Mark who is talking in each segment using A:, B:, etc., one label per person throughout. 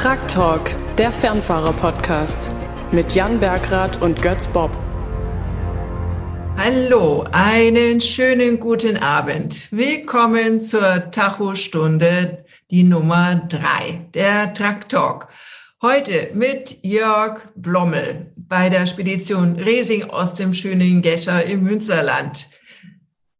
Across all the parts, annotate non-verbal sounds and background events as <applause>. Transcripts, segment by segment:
A: Truck Talk, der Fernfahrer-Podcast mit Jan Bergrath und Götz Bob.
B: Hallo, einen schönen guten Abend. Willkommen zur Tacho-Stunde, die Nummer drei, der Truck Talk. Heute mit Jörg Blommel bei der Spedition Resing aus dem schönen Gescher im Münsterland.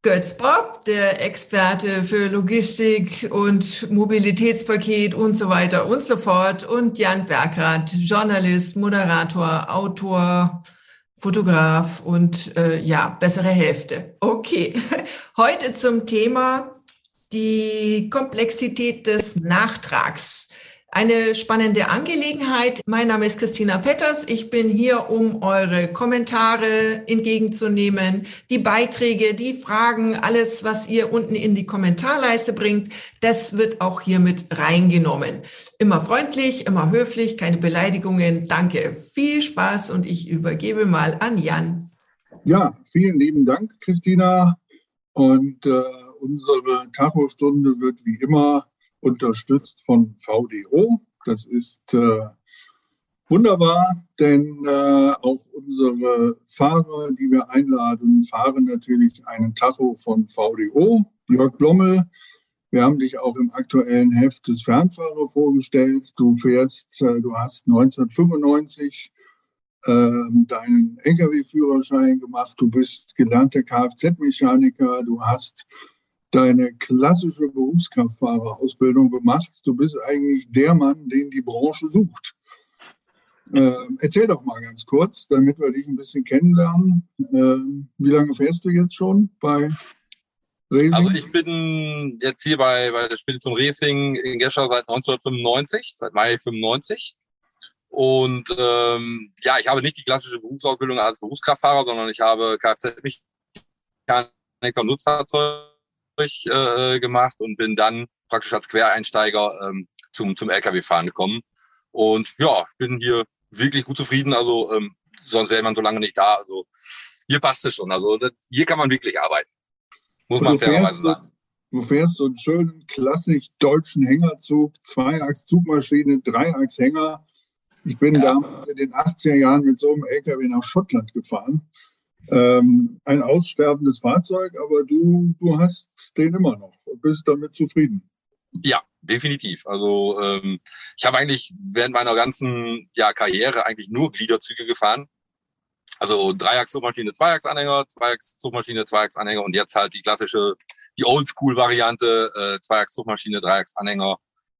B: Götz Bob, der Experte für Logistik und Mobilitätspaket und so weiter und so fort. Und Jan Bergrath, Journalist, Moderator, Autor, Fotograf und äh, ja, bessere Hälfte. Okay, <laughs> heute zum Thema die Komplexität des Nachtrags. Eine spannende Angelegenheit. Mein Name ist Christina Petters. Ich bin hier, um eure Kommentare entgegenzunehmen, die Beiträge, die Fragen, alles, was ihr unten in die Kommentarleiste bringt, das wird auch hier mit reingenommen. Immer freundlich, immer höflich, keine Beleidigungen. Danke. Viel Spaß und ich übergebe mal an Jan.
C: Ja, vielen lieben Dank, Christina. Und äh, unsere Tacho-Stunde wird wie immer unterstützt von VDO. Das ist äh, wunderbar, denn äh, auch unsere Fahrer, die wir einladen, fahren natürlich einen Tacho von VDO. Jörg Blommel, wir haben dich auch im aktuellen Heft des Fernfahrer vorgestellt. Du fährst, äh, du hast 1995 äh, deinen Lkw-Führerschein gemacht. Du bist gelernter Kfz-Mechaniker. Du hast deine klassische Berufskraftfahrerausbildung gemacht. Du bist eigentlich der Mann, den die Branche sucht. Äh, erzähl doch mal ganz kurz, damit wir dich ein bisschen kennenlernen. Äh, wie lange fährst du jetzt schon bei
D: Racing? Also ich bin jetzt hier bei, bei der Spedition Racing in Gescher seit 1995, seit Mai 95. Und ähm, ja, ich habe nicht die klassische Berufsausbildung als Berufskraftfahrer, sondern ich habe Kfz-Mechaniker und Nutzfahrzeug äh, gemacht und bin dann praktisch als Quereinsteiger ähm, zum, zum LKW-Fahren gekommen. Und ja, bin hier wirklich gut zufrieden. Also ähm, sonst wäre man so lange nicht da. Also hier passt es schon. Also das, hier kann man wirklich arbeiten. Muss man fairerweise sagen.
C: Du fährst so einen schönen klassisch deutschen Hängerzug, Zweiachs-Zugmaschine, Dreiachs-Hänger. Ich bin ja. damals in den 80er Jahren mit so einem LKW nach Schottland gefahren ähm, ein aussterbendes Fahrzeug, aber du, du hast den immer noch und bist damit zufrieden.
D: Ja, definitiv. Also ähm, ich habe eigentlich während meiner ganzen ja, Karriere eigentlich nur Gliederzüge gefahren. Also Dreiachs-Zugmaschine, Zweiachs-Anhänger, Zweiachs-Zugmaschine, Zweiachs-Anhänger und jetzt halt die klassische, die Oldschool-Variante, äh, Zweiachs-Zugmaschine, Dreiachs-Anhänger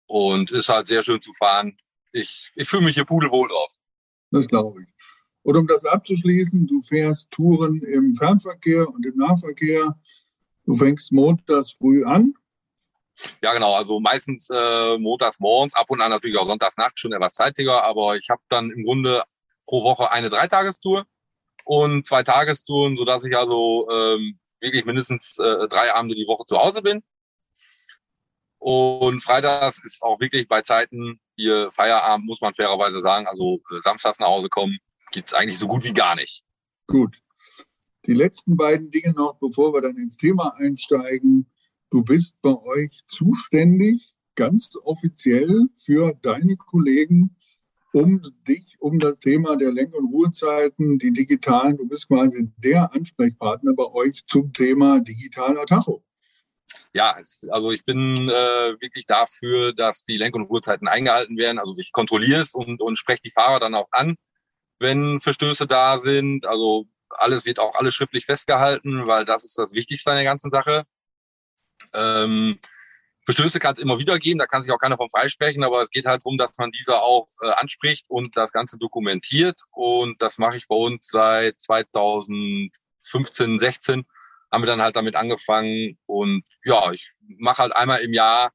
D: und ist halt sehr schön zu fahren. Ich, ich fühle mich hier pudelwohl drauf.
C: Das glaube ich. Und um das abzuschließen, du fährst Touren im Fernverkehr und im Nahverkehr. Du fängst montags früh an.
D: Ja, genau. Also meistens äh, montags morgens, ab und an natürlich auch sonntags nachts schon etwas zeitiger. Aber ich habe dann im Grunde pro Woche eine Dreitagestour und zwei Tagestouren, sodass ich also ähm, wirklich mindestens äh, drei Abende die Woche zu Hause bin. Und freitags ist auch wirklich bei Zeiten hier Feierabend, muss man fairerweise sagen. Also äh, samstags nach Hause kommen, gibt es eigentlich so gut wie gar nicht.
C: Gut. Die letzten beiden Dinge noch, bevor wir dann ins Thema einsteigen. Du bist bei euch zuständig, ganz offiziell für deine Kollegen, um dich, um das Thema der Lenk- und Ruhezeiten, die digitalen, du bist quasi der Ansprechpartner bei euch zum Thema digitaler Tacho.
D: Ja, also ich bin äh, wirklich dafür, dass die Lenk- und Ruhezeiten eingehalten werden. Also ich kontrolliere es und, und spreche die Fahrer dann auch an wenn Verstöße da sind. Also alles wird auch alles schriftlich festgehalten, weil das ist das Wichtigste an der ganzen Sache. Ähm, Verstöße kann es immer wieder geben, da kann sich auch keiner von freisprechen, aber es geht halt darum, dass man diese auch äh, anspricht und das Ganze dokumentiert. Und das mache ich bei uns seit 2015, 16 haben wir dann halt damit angefangen. Und ja, ich mache halt einmal im Jahr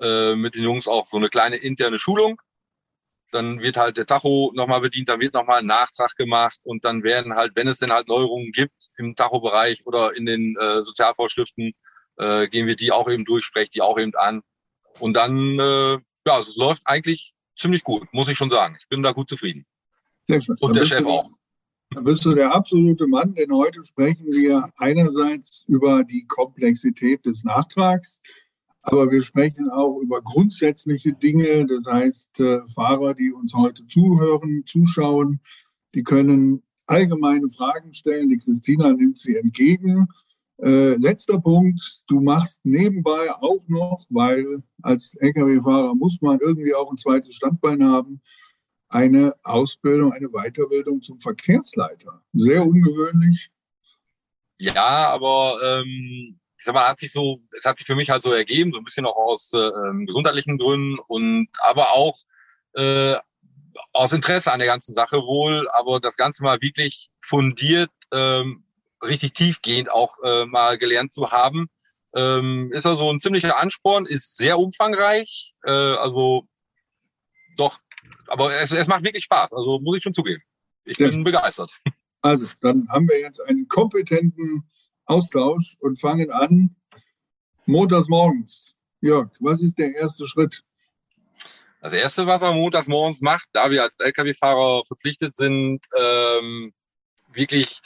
D: äh, mit den Jungs auch so eine kleine interne Schulung dann wird halt der Tacho nochmal bedient, dann wird nochmal ein Nachtrag gemacht und dann werden halt, wenn es denn halt Neuerungen gibt im Tacho-Bereich oder in den äh, Sozialvorschriften, äh, gehen wir die auch eben durch, sprechen die auch eben an. Und dann, äh, ja, also es läuft eigentlich ziemlich gut, muss ich schon sagen. Ich bin da gut zufrieden.
C: Sehr schön.
D: Und dann der Chef du, auch.
C: Dann bist du der absolute Mann, denn heute sprechen wir einerseits über die Komplexität des Nachtrags, Aber wir sprechen auch über grundsätzliche Dinge. Das heißt, äh, Fahrer, die uns heute zuhören, zuschauen, die können allgemeine Fragen stellen. Die Christina nimmt sie entgegen. Äh, letzter Punkt, du machst nebenbei auch noch, weil als Lkw-Fahrer muss man irgendwie auch ein zweites Standbein haben, eine Ausbildung, eine Weiterbildung zum Verkehrsleiter. Sehr ungewöhnlich.
D: Ja, aber ähm, ich sag mal, hat sich so, es hat sich für mich halt so ergeben, so ein bisschen auch aus äh, gesundheitlichen Gründen und aber auch äh, aus Interesse an der ganzen Sache wohl, aber das Ganze mal wirklich fundiert, ähm, richtig tiefgehend auch äh, mal gelernt zu haben. Ähm, ist also ein ziemlicher Ansporn, ist sehr umfangreich, äh, also doch, aber es, es macht wirklich Spaß, also muss ich schon zugeben. Ich bin ja. begeistert.
C: Also, dann haben wir jetzt einen kompetenten Austausch und fangen an. Montags morgens. Jörg, was ist der erste Schritt?
D: Das erste, was man montags morgens macht, da wir als Lkw-Fahrer verpflichtet sind, ähm, wirklich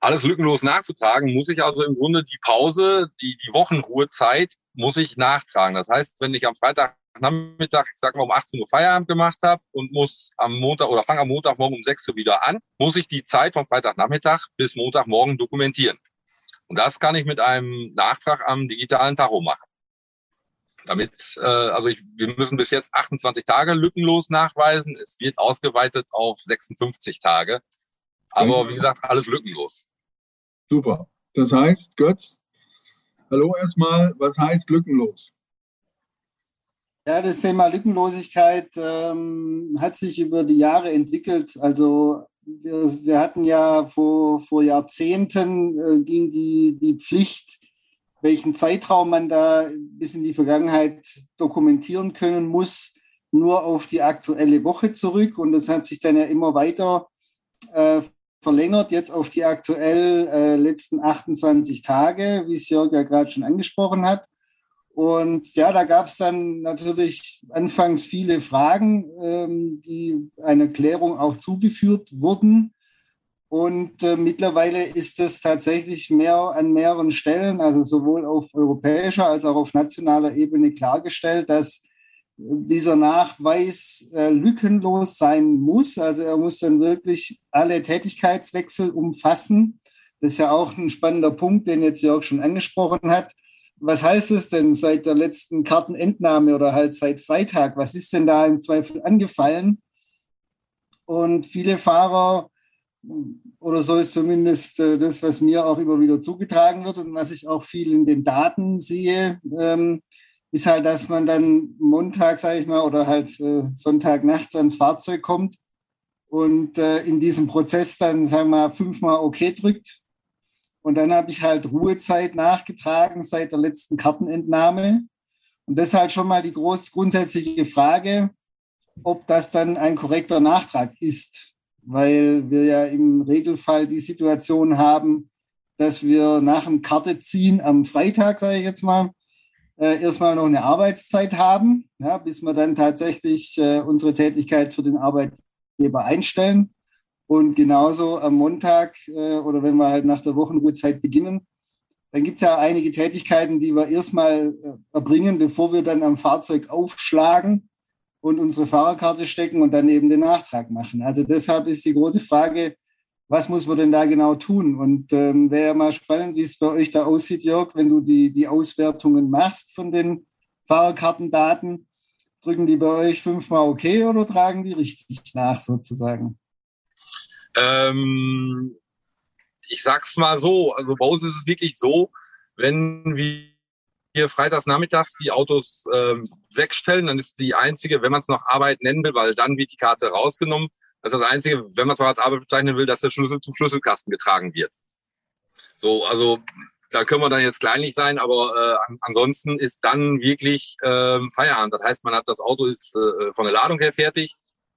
D: alles lückenlos nachzutragen, muss ich also im Grunde die Pause, die, die Wochenruhezeit, muss ich nachtragen. Das heißt, wenn ich am Freitagnachmittag, ich sag mal um 18 Uhr Feierabend gemacht habe und muss am Montag oder fange am Montagmorgen um 6 Uhr wieder an, muss ich die Zeit vom Freitagnachmittag bis Montagmorgen dokumentieren. Und das kann ich mit einem Nachtrag am digitalen Tacho machen. Damit, äh, also ich, wir müssen bis jetzt 28 Tage lückenlos nachweisen. Es wird ausgeweitet auf 56 Tage. Aber wie gesagt, alles lückenlos.
C: Super. Das heißt, Götz, hallo erstmal, was heißt lückenlos?
E: Ja, das Thema Lückenlosigkeit ähm, hat sich über die Jahre entwickelt. Also wir, wir hatten ja vor, vor Jahrzehnten äh, ging die, die Pflicht, welchen Zeitraum man da bis in die Vergangenheit dokumentieren können muss, nur auf die aktuelle Woche zurück. Und das hat sich dann ja immer weiter äh, verlängert, jetzt auf die aktuell äh, letzten 28 Tage, wie es Jörg ja gerade schon angesprochen hat. Und ja, da gab es dann natürlich anfangs viele Fragen, ähm, die einer Klärung auch zugeführt wurden. Und äh, mittlerweile ist es tatsächlich mehr an mehreren Stellen, also sowohl auf europäischer als auch auf nationaler Ebene klargestellt, dass dieser Nachweis äh, lückenlos sein muss. Also er muss dann wirklich alle Tätigkeitswechsel umfassen. Das ist ja auch ein spannender Punkt, den jetzt Jörg schon angesprochen hat was heißt es denn seit der letzten Kartenentnahme oder halt seit Freitag? Was ist denn da im Zweifel angefallen? Und viele Fahrer, oder so ist zumindest äh, das, was mir auch immer wieder zugetragen wird und was ich auch viel in den Daten sehe, ähm, ist halt, dass man dann Montag, sage ich mal, oder halt äh, Sonntag nachts ans Fahrzeug kommt und äh, in diesem Prozess dann, sagen wir mal, fünfmal OK drückt und dann habe ich halt Ruhezeit nachgetragen seit der letzten Kartenentnahme. Und das ist halt schon mal die groß grundsätzliche Frage, ob das dann ein korrekter Nachtrag ist. Weil wir ja im Regelfall die Situation haben, dass wir nach dem Karteziehen am Freitag, sage ich jetzt mal, äh, erstmal noch eine Arbeitszeit haben, ja, bis wir dann tatsächlich äh, unsere Tätigkeit für den Arbeitgeber einstellen. Und genauso am Montag äh, oder wenn wir halt nach der Wochenruhezeit beginnen, dann gibt es ja einige Tätigkeiten, die wir erstmal äh, erbringen, bevor wir dann am Fahrzeug aufschlagen und unsere Fahrerkarte stecken und dann eben den Nachtrag machen. Also deshalb ist die große Frage, was muss man denn da genau tun? Und ähm, wäre ja mal spannend, wie es bei euch da aussieht, Jörg, wenn du die, die Auswertungen machst von den Fahrerkartendaten. Drücken die bei euch fünfmal okay oder tragen die richtig nach sozusagen?
D: Ähm, ich sag's mal so, also bei uns ist es wirklich so, wenn wir freitags nachmittags die Autos ähm, wegstellen, dann ist die einzige, wenn man es noch Arbeit nennen will, weil dann wird die Karte rausgenommen. Das ist das einzige, wenn man es noch als Arbeit bezeichnen will, dass der Schlüssel zum Schlüsselkasten getragen wird. So, also da können wir dann jetzt kleinlich sein, aber äh, ansonsten ist dann wirklich äh, Feierabend. Das heißt, man hat das Auto ist äh, von der Ladung her fertig.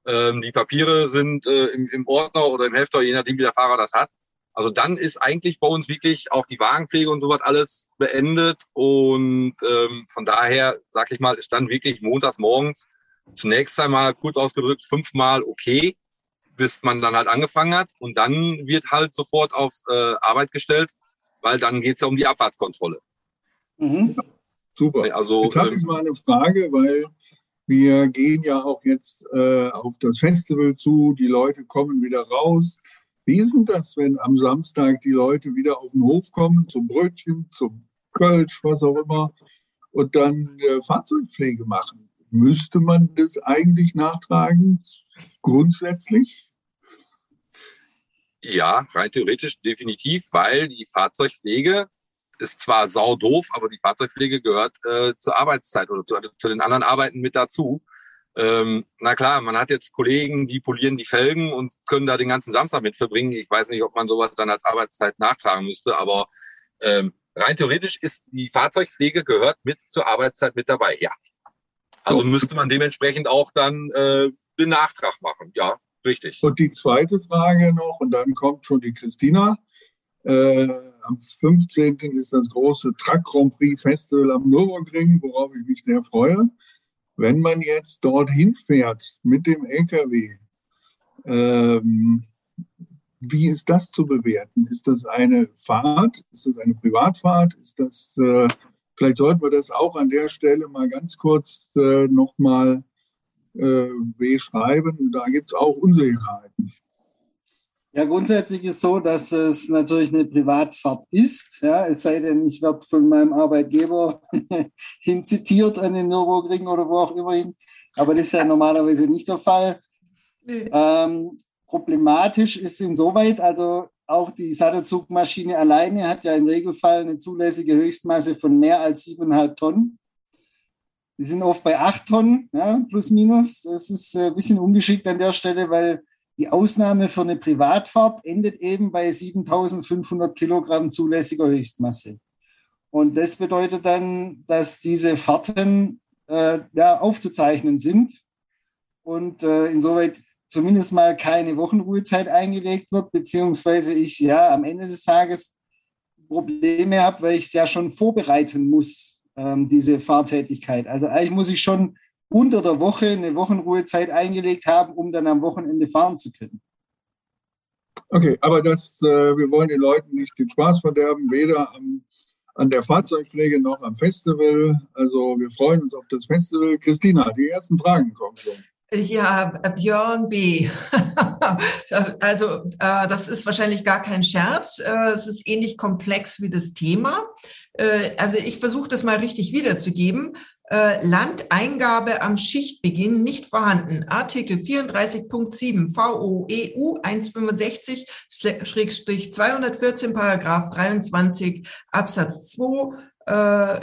D: Ähm, die Papiere sind äh, im, im Ordner oder im Hefter, je nachdem, wie der Fahrer das hat. Also dann ist eigentlich bei uns wirklich auch die Wagenpflege und sowas alles beendet. Und ähm, von daher, sag ich mal, ist dann wirklich montags morgens zunächst einmal kurz ausgedrückt fünfmal okay, bis man dann halt angefangen hat. Und dann wird halt sofort auf äh, Arbeit gestellt, weil dann geht's ja um die Abfahrtskontrolle.
C: Mhm. Super. Also, jetzt habe ich ähm, mal eine Frage, weil wir gehen ja auch jetzt äh, auf das Festival zu, die Leute kommen wieder raus. Wie ist denn das, wenn am Samstag die Leute wieder auf den Hof kommen, zum Brötchen, zum Kölsch, was auch immer, und dann äh, Fahrzeugpflege machen? Müsste man das eigentlich nachtragen, grundsätzlich?
D: Ja, rein theoretisch definitiv, weil die Fahrzeugpflege ist zwar sau doof, aber die Fahrzeugpflege gehört äh, zur Arbeitszeit oder zu, zu, den anderen Arbeiten mit dazu. Ähm, na klar, man hat jetzt Kollegen, die polieren die Felgen und können da den ganzen Samstag mit verbringen. Ich weiß nicht, ob man sowas dann als Arbeitszeit nachtragen müsste, aber ähm, rein theoretisch ist die Fahrzeugpflege gehört mit zur Arbeitszeit mit dabei, ja. Also müsste man dementsprechend auch dann äh, den Nachtrag machen, ja, richtig.
C: Und die zweite Frage noch, und dann kommt schon die Christina. Äh, am 15. ist das große Truck Grand Prix Festival am Nürburgring, worauf ich mich sehr freue. Wenn man jetzt dorthin fährt mit dem LKW, ähm, wie ist das zu bewerten? Ist das eine Fahrt? Ist das eine Privatfahrt? Ist das, äh, vielleicht sollten wir das auch an der Stelle mal ganz kurz äh, nochmal äh, beschreiben. Da gibt es auch Unsicherheiten.
E: Ja, grundsätzlich ist so, dass es natürlich eine Privatfahrt ist. Ja, es sei denn, ich werde von meinem Arbeitgeber <laughs> hinzitiert an den Nürburgring oder wo auch immer hin. Aber das ist ja normalerweise nicht der Fall. Nee. Ähm, problematisch ist insoweit, also auch die Sattelzugmaschine alleine hat ja im Regelfall eine zulässige Höchstmasse von mehr als 7,5 Tonnen. Die sind oft bei 8 Tonnen, ja, plus minus. Das ist ein bisschen ungeschickt an der Stelle, weil die Ausnahme für eine Privatfahrt endet eben bei 7500 Kilogramm zulässiger Höchstmasse. Und das bedeutet dann, dass diese Fahrten äh, ja, aufzuzeichnen sind und äh, insoweit zumindest mal keine Wochenruhezeit eingelegt wird, beziehungsweise ich ja am Ende des Tages Probleme habe, weil ich es ja schon vorbereiten muss, ähm, diese Fahrtätigkeit. Also eigentlich muss ich schon unter der Woche eine Wochenruhezeit eingelegt haben, um dann am Wochenende fahren zu können.
C: Okay, aber das, äh, wir wollen den Leuten nicht den Spaß verderben, weder am, an der Fahrzeugpflege noch am Festival. Also wir freuen uns auf das Festival. Christina, die ersten Fragen kommen schon.
B: Ja, Björn B. <laughs> also äh, das ist wahrscheinlich gar kein Scherz. Äh, es ist ähnlich komplex wie das Thema. Äh, also ich versuche das mal richtig wiederzugeben. Äh, Landeingabe am Schichtbeginn nicht vorhanden. Artikel 34.7 VOEU 165-214 Paragraph 23 Absatz 2 äh,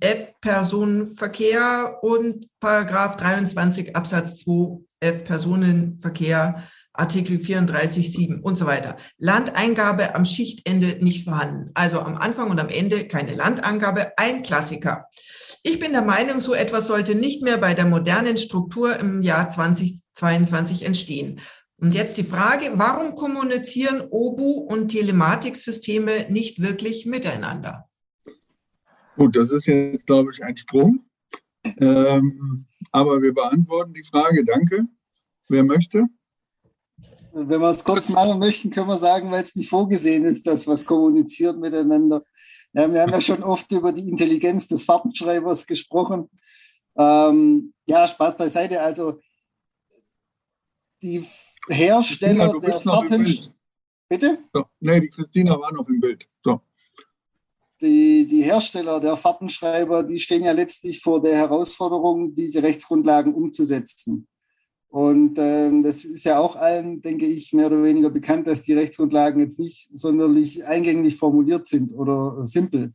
B: F Personenverkehr und Paragraph 23 Absatz 2 F Personenverkehr Artikel 34.7 und so weiter. Landeingabe am Schichtende nicht vorhanden. Also am Anfang und am Ende keine Landangabe. Ein Klassiker. Ich bin der Meinung, so etwas sollte nicht mehr bei der modernen Struktur im Jahr 2022 entstehen. Und jetzt die Frage, warum kommunizieren OBU und Telematiksysteme nicht wirklich miteinander?
C: Gut, das ist jetzt, glaube ich, ein Sprung. Ähm, aber wir beantworten die Frage. Danke. Wer möchte?
E: Wenn wir es kurz machen möchten, können wir sagen, weil es nicht vorgesehen ist, dass was kommuniziert miteinander. Ja, wir haben ja schon oft über die Intelligenz des Fahrtenschreibers gesprochen. Ähm, ja, Spaß beiseite. Also die Hersteller Christina, der Fahrten...
C: Bitte? So. Nee, die Christina war noch im Bild. So.
E: Die, die Hersteller der Fahrtenschreiber, die stehen ja letztlich vor der Herausforderung, diese Rechtsgrundlagen umzusetzen. Und ähm, das ist ja auch allen, denke ich, mehr oder weniger bekannt, dass die Rechtsgrundlagen jetzt nicht sonderlich eingänglich formuliert sind oder simpel.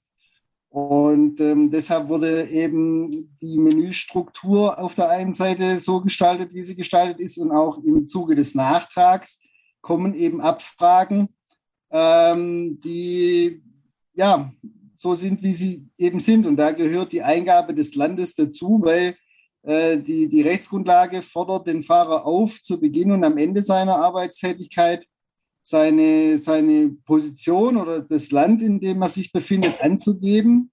E: Und ähm, deshalb wurde eben die Menüstruktur auf der einen Seite so gestaltet, wie sie gestaltet ist, und auch im Zuge des Nachtrags kommen eben Abfragen, ähm, die ja so sind, wie sie eben sind. Und da gehört die Eingabe des Landes dazu, weil die, die Rechtsgrundlage fordert den Fahrer auf, zu Beginn und am Ende seiner Arbeitstätigkeit seine, seine Position oder das Land, in dem er sich befindet, anzugeben.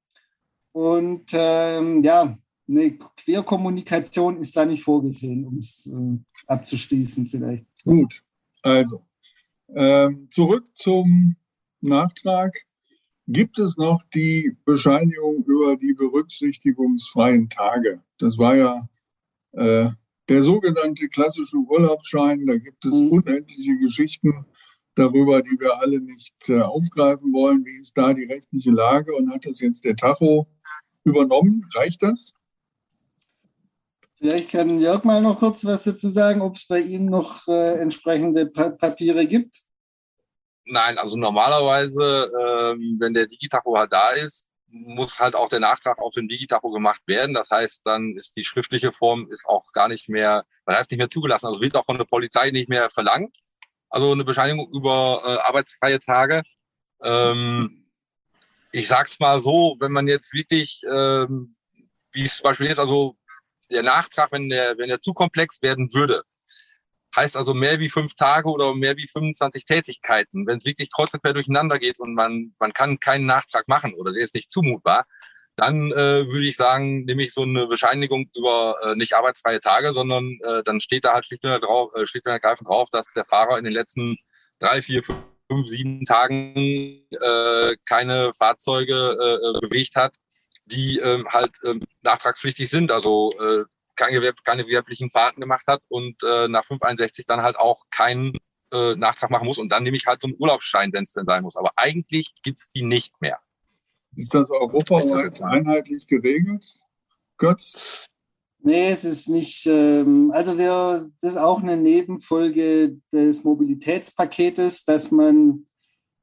E: Und ähm, ja, eine Querkommunikation ist da nicht vorgesehen, um es äh, abzuschließen vielleicht.
C: Gut, also ähm, zurück zum Nachtrag. Gibt es noch die Bescheinigung über die berücksichtigungsfreien Tage. Das war ja äh, der sogenannte klassische Urlaubsschein. Da gibt es mhm. unendliche Geschichten darüber, die wir alle nicht äh, aufgreifen wollen. Wie ist da die rechtliche Lage und hat das jetzt der Tacho übernommen? Reicht das?
E: Vielleicht kann Jörg mal noch kurz was dazu sagen, ob es bei ihm noch äh, entsprechende pa Papiere gibt.
D: Nein, also normalerweise, ähm, wenn der Digitacho halt da ist, muss halt auch der Nachtrag auf dem Digitacho gemacht werden. Das heißt, dann ist die schriftliche Form ist auch gar nicht mehr, bereits nicht mehr zugelassen. Also wird auch von der Polizei nicht mehr verlangt. Also eine Bescheinigung über äh, arbeitsfreie Tage. Ähm, ich sag's mal so, wenn man jetzt wirklich, ähm, wie es zum Beispiel jetzt, also der Nachtrag, wenn der, wenn der zu komplex werden würde, heißt also mehr wie fünf Tage oder mehr wie 25 Tätigkeiten. Wenn es wirklich kreuz und quer durcheinander geht und man, man kann keinen Nachtrag machen oder der ist nicht zumutbar, dann äh, würde ich sagen, nehme ich so eine Bescheinigung über äh, nicht arbeitsfreie Tage, sondern äh, dann steht da halt schlicht und, drauf, äh, ergreifend drauf, dass der Fahrer in den letzten drei, vier, fünf, sieben Tagen äh, keine Fahrzeuge äh, bewegt hat, die äh, halt äh, nachtragspflichtig sind. Also äh, keine, Gewerb keine gewerblichen Fahrten gemacht hat und äh, nach 561 dann halt auch keinen äh, Nachtrag machen muss. Und dann nehme ich halt so einen Urlaubsschein, wenn es denn sein muss. Aber eigentlich gibt's die nicht mehr.
C: Ist das europaweit einheitlich geregelt, Götz?
E: Nee, es ist nicht. Ähm, also wir, das ist auch eine Nebenfolge des Mobilitätspaketes, dass man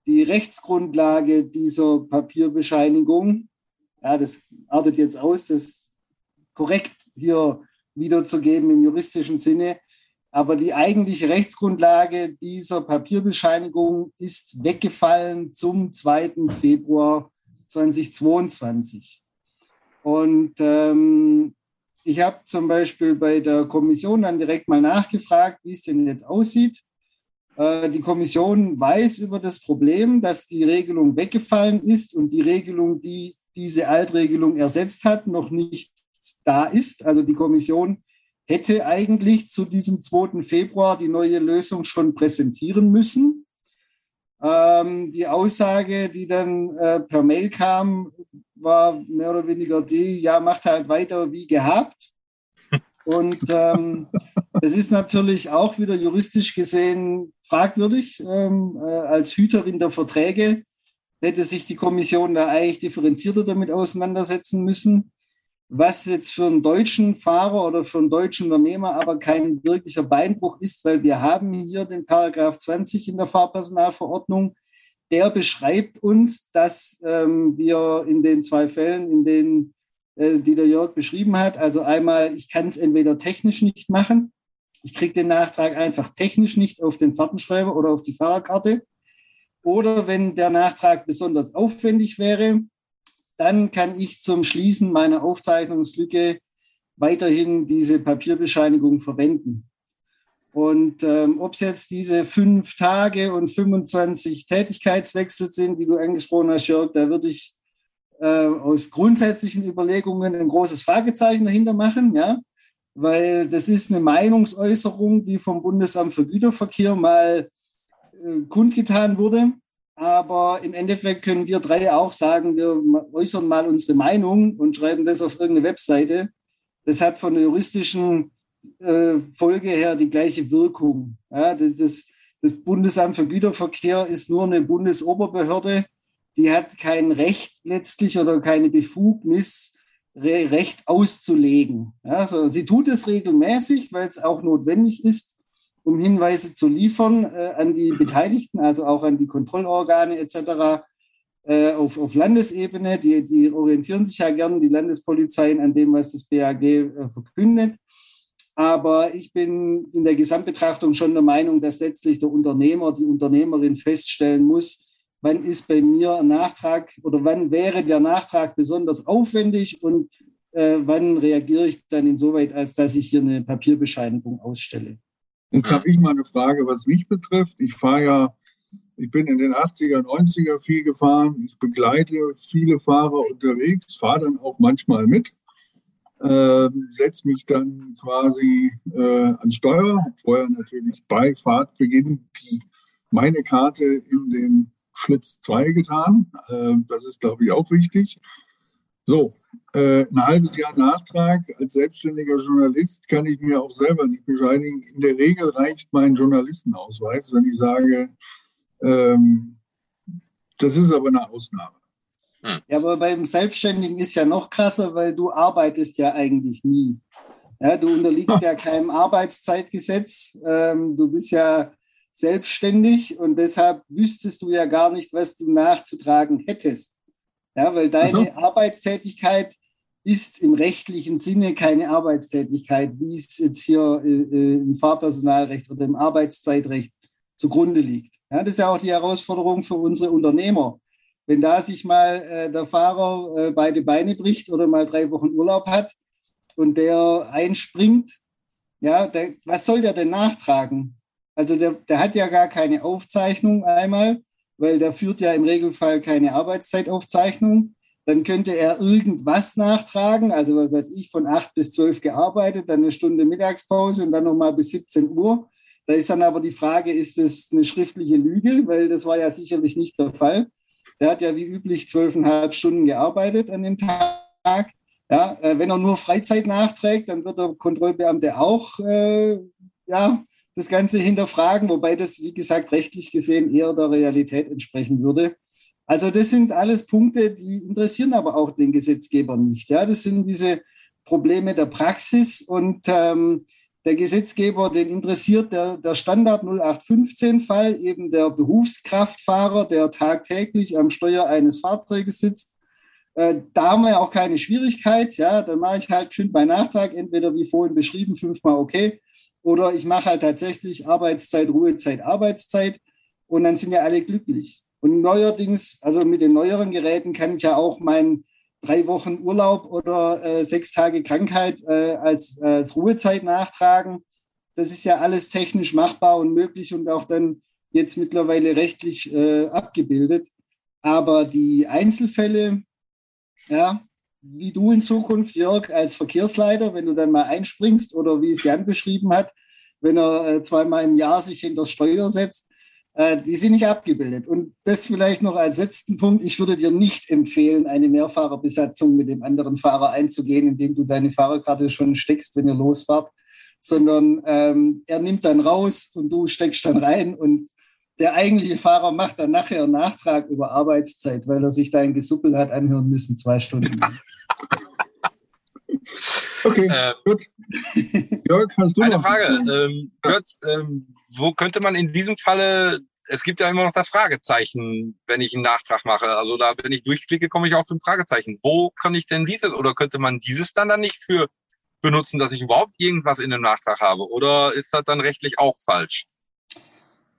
E: die Rechtsgrundlage dieser Papierbescheinigung, ja, das artet jetzt aus, das korrekt hier wiederzugeben im juristischen Sinne. Aber die eigentliche Rechtsgrundlage dieser Papierbescheinigung ist weggefallen zum 2. Februar 2022. Und ähm, ich habe zum Beispiel bei der Kommission dann direkt mal nachgefragt, wie es denn jetzt aussieht. Äh, die Kommission weiß über das Problem, dass die Regelung weggefallen ist und die Regelung, die diese Altregelung ersetzt hat, noch nicht da ist. Also die Kommission hätte eigentlich zu diesem 2. Februar die neue Lösung schon präsentieren müssen. Ähm, die Aussage, die dann äh, per Mail kam, war mehr oder weniger die, ja, macht halt weiter wie gehabt. <laughs> Und ähm, es ist natürlich auch wieder juristisch gesehen fragwürdig. Ähm, äh, als Hüterin der Verträge hätte sich die Kommission da eigentlich differenzierter damit auseinandersetzen müssen was jetzt für einen deutschen Fahrer oder für einen deutschen Unternehmer aber kein wirklicher Beinbruch ist, weil wir haben hier den Paragraph 20 in der Fahrpersonalverordnung, der beschreibt uns, dass ähm, wir in den zwei Fällen, in denen äh, die der Jörg beschrieben hat, also einmal, ich kann es entweder technisch nicht machen, ich kriege den Nachtrag einfach technisch nicht auf den Fahrtenschreiber oder auf die Fahrerkarte, oder wenn der Nachtrag besonders aufwendig wäre, dann kann ich zum Schließen meiner Aufzeichnungslücke weiterhin diese Papierbescheinigung verwenden. Und ähm, ob es jetzt diese fünf Tage und 25 Tätigkeitswechsel sind, die du angesprochen hast, Jörg, da würde ich äh, aus grundsätzlichen Überlegungen ein großes Fragezeichen dahinter machen, ja, weil das ist eine Meinungsäußerung, die vom Bundesamt für Güterverkehr mal äh, kundgetan wurde. Aber im Endeffekt können wir drei auch sagen, wir äußern mal unsere Meinung und schreiben das auf irgendeine Webseite. Das hat von der juristischen äh, Folge her die gleiche Wirkung. Ja, das, das, das Bundesamt für Güterverkehr ist nur eine Bundesoberbehörde, die hat kein Recht letztlich oder keine Befugnis, Recht auszulegen. Ja, so, sie tut es regelmäßig, weil es auch notwendig ist, um Hinweise zu liefern äh, an die Beteiligten, also auch an die Kontrollorgane etc. Äh, auf, auf Landesebene. Die, die orientieren sich ja gern, die Landespolizeien, an dem, was das BAG äh, verkündet. Aber ich bin in der Gesamtbetrachtung schon der Meinung, dass letztlich der Unternehmer, die Unternehmerin feststellen muss, wann ist bei mir ein Nachtrag oder wann wäre der Nachtrag besonders aufwendig und äh, wann reagiere ich dann insoweit, als dass ich hier eine Papierbescheinigung ausstelle.
C: Jetzt habe ich mal eine Frage, was mich betrifft. Ich fahre ja, ich bin in den 80er, 90er viel gefahren. Ich begleite viele Fahrer unterwegs, fahre dann auch manchmal mit, äh, setze mich dann quasi äh, ans Steuer, vorher natürlich bei Fahrtbeginn die, meine Karte in den Schlitz 2 getan. Äh, das ist, glaube ich, auch wichtig. So, äh, ein halbes Jahr Nachtrag als selbstständiger Journalist kann ich mir auch selber nicht bescheinigen. In der Regel reicht mein Journalistenausweis, wenn ich sage, ähm, das ist aber eine Ausnahme.
E: Hm. Ja, aber beim Selbstständigen ist ja noch krasser, weil du arbeitest ja eigentlich nie. Ja, du unterliegst ja <laughs> keinem Arbeitszeitgesetz. Ähm, du bist ja selbstständig und deshalb wüsstest du ja gar nicht, was du nachzutragen hättest. Ja, weil deine so. Arbeitstätigkeit ist im rechtlichen Sinne keine Arbeitstätigkeit, wie es jetzt hier äh, äh, im Fahrpersonalrecht oder im Arbeitszeitrecht zugrunde liegt. Ja, das ist ja auch die Herausforderung für unsere Unternehmer. Wenn da sich mal äh, der Fahrer äh, beide Beine bricht oder mal drei Wochen Urlaub hat und der einspringt, ja, der, was soll der denn nachtragen? Also der, der hat ja gar keine Aufzeichnung einmal, weil der führt ja im Regelfall keine Arbeitszeitaufzeichnung. Dann könnte er irgendwas nachtragen, also was weiß ich, von acht bis zwölf gearbeitet, dann eine Stunde Mittagspause und dann nochmal bis 17 Uhr. Da ist dann aber die Frage, ist das eine schriftliche Lüge? Weil das war ja sicherlich nicht der Fall. Der hat ja wie üblich zwölfeinhalb Stunden gearbeitet an dem Tag. Ja, äh, wenn er nur Freizeit nachträgt, dann wird der Kontrollbeamte auch äh, ja, das Ganze hinterfragen, wobei das, wie gesagt, rechtlich gesehen eher der Realität entsprechen würde. Also das sind alles Punkte, die interessieren aber auch den Gesetzgeber nicht. Ja, das sind diese Probleme der Praxis und ähm, der Gesetzgeber, den interessiert der, der Standard 0815-Fall, eben der Berufskraftfahrer, der tagtäglich am Steuer eines Fahrzeuges sitzt. Äh, da haben wir auch keine Schwierigkeit. Ja, dann mache ich halt schön bei Nachtrag, entweder wie vorhin beschrieben, fünfmal okay, oder ich mache halt tatsächlich Arbeitszeit, Ruhezeit, Arbeitszeit und dann sind ja alle glücklich. Und neuerdings, also mit den neueren Geräten kann ich ja auch meinen drei Wochen Urlaub oder äh, sechs Tage Krankheit äh, als, äh, als Ruhezeit nachtragen. Das ist ja alles technisch machbar und möglich und auch dann jetzt mittlerweile rechtlich äh, abgebildet. Aber die Einzelfälle, ja, wie du in Zukunft, Jörg, als Verkehrsleiter, wenn du dann mal einspringst oder wie es Jan beschrieben hat, wenn er äh, zweimal im Jahr sich hinter das Steuer setzt, äh, die sind nicht abgebildet. Und das vielleicht noch als letzten Punkt. Ich würde dir nicht empfehlen, eine Mehrfahrerbesatzung mit dem anderen Fahrer einzugehen, indem du deine Fahrerkarte schon steckst, wenn ihr losfahrt, sondern ähm, er nimmt dann raus und du steckst dann rein und der eigentliche Fahrer macht dann nachher einen Nachtrag über Arbeitszeit, weil er sich dein Gesuppel hat anhören müssen, zwei Stunden. <laughs>
C: Okay, äh, gut.
D: Jörg, hast du Eine Frage. Ähm, Götz, ähm, wo könnte man in diesem Falle, es gibt ja immer noch das Fragezeichen, wenn ich einen Nachtrag mache. Also da, wenn ich durchklicke, komme ich auch zum Fragezeichen. Wo kann ich denn dieses oder könnte man dieses dann dann nicht für benutzen, dass ich überhaupt irgendwas in dem Nachtrag habe? Oder ist das dann rechtlich auch falsch?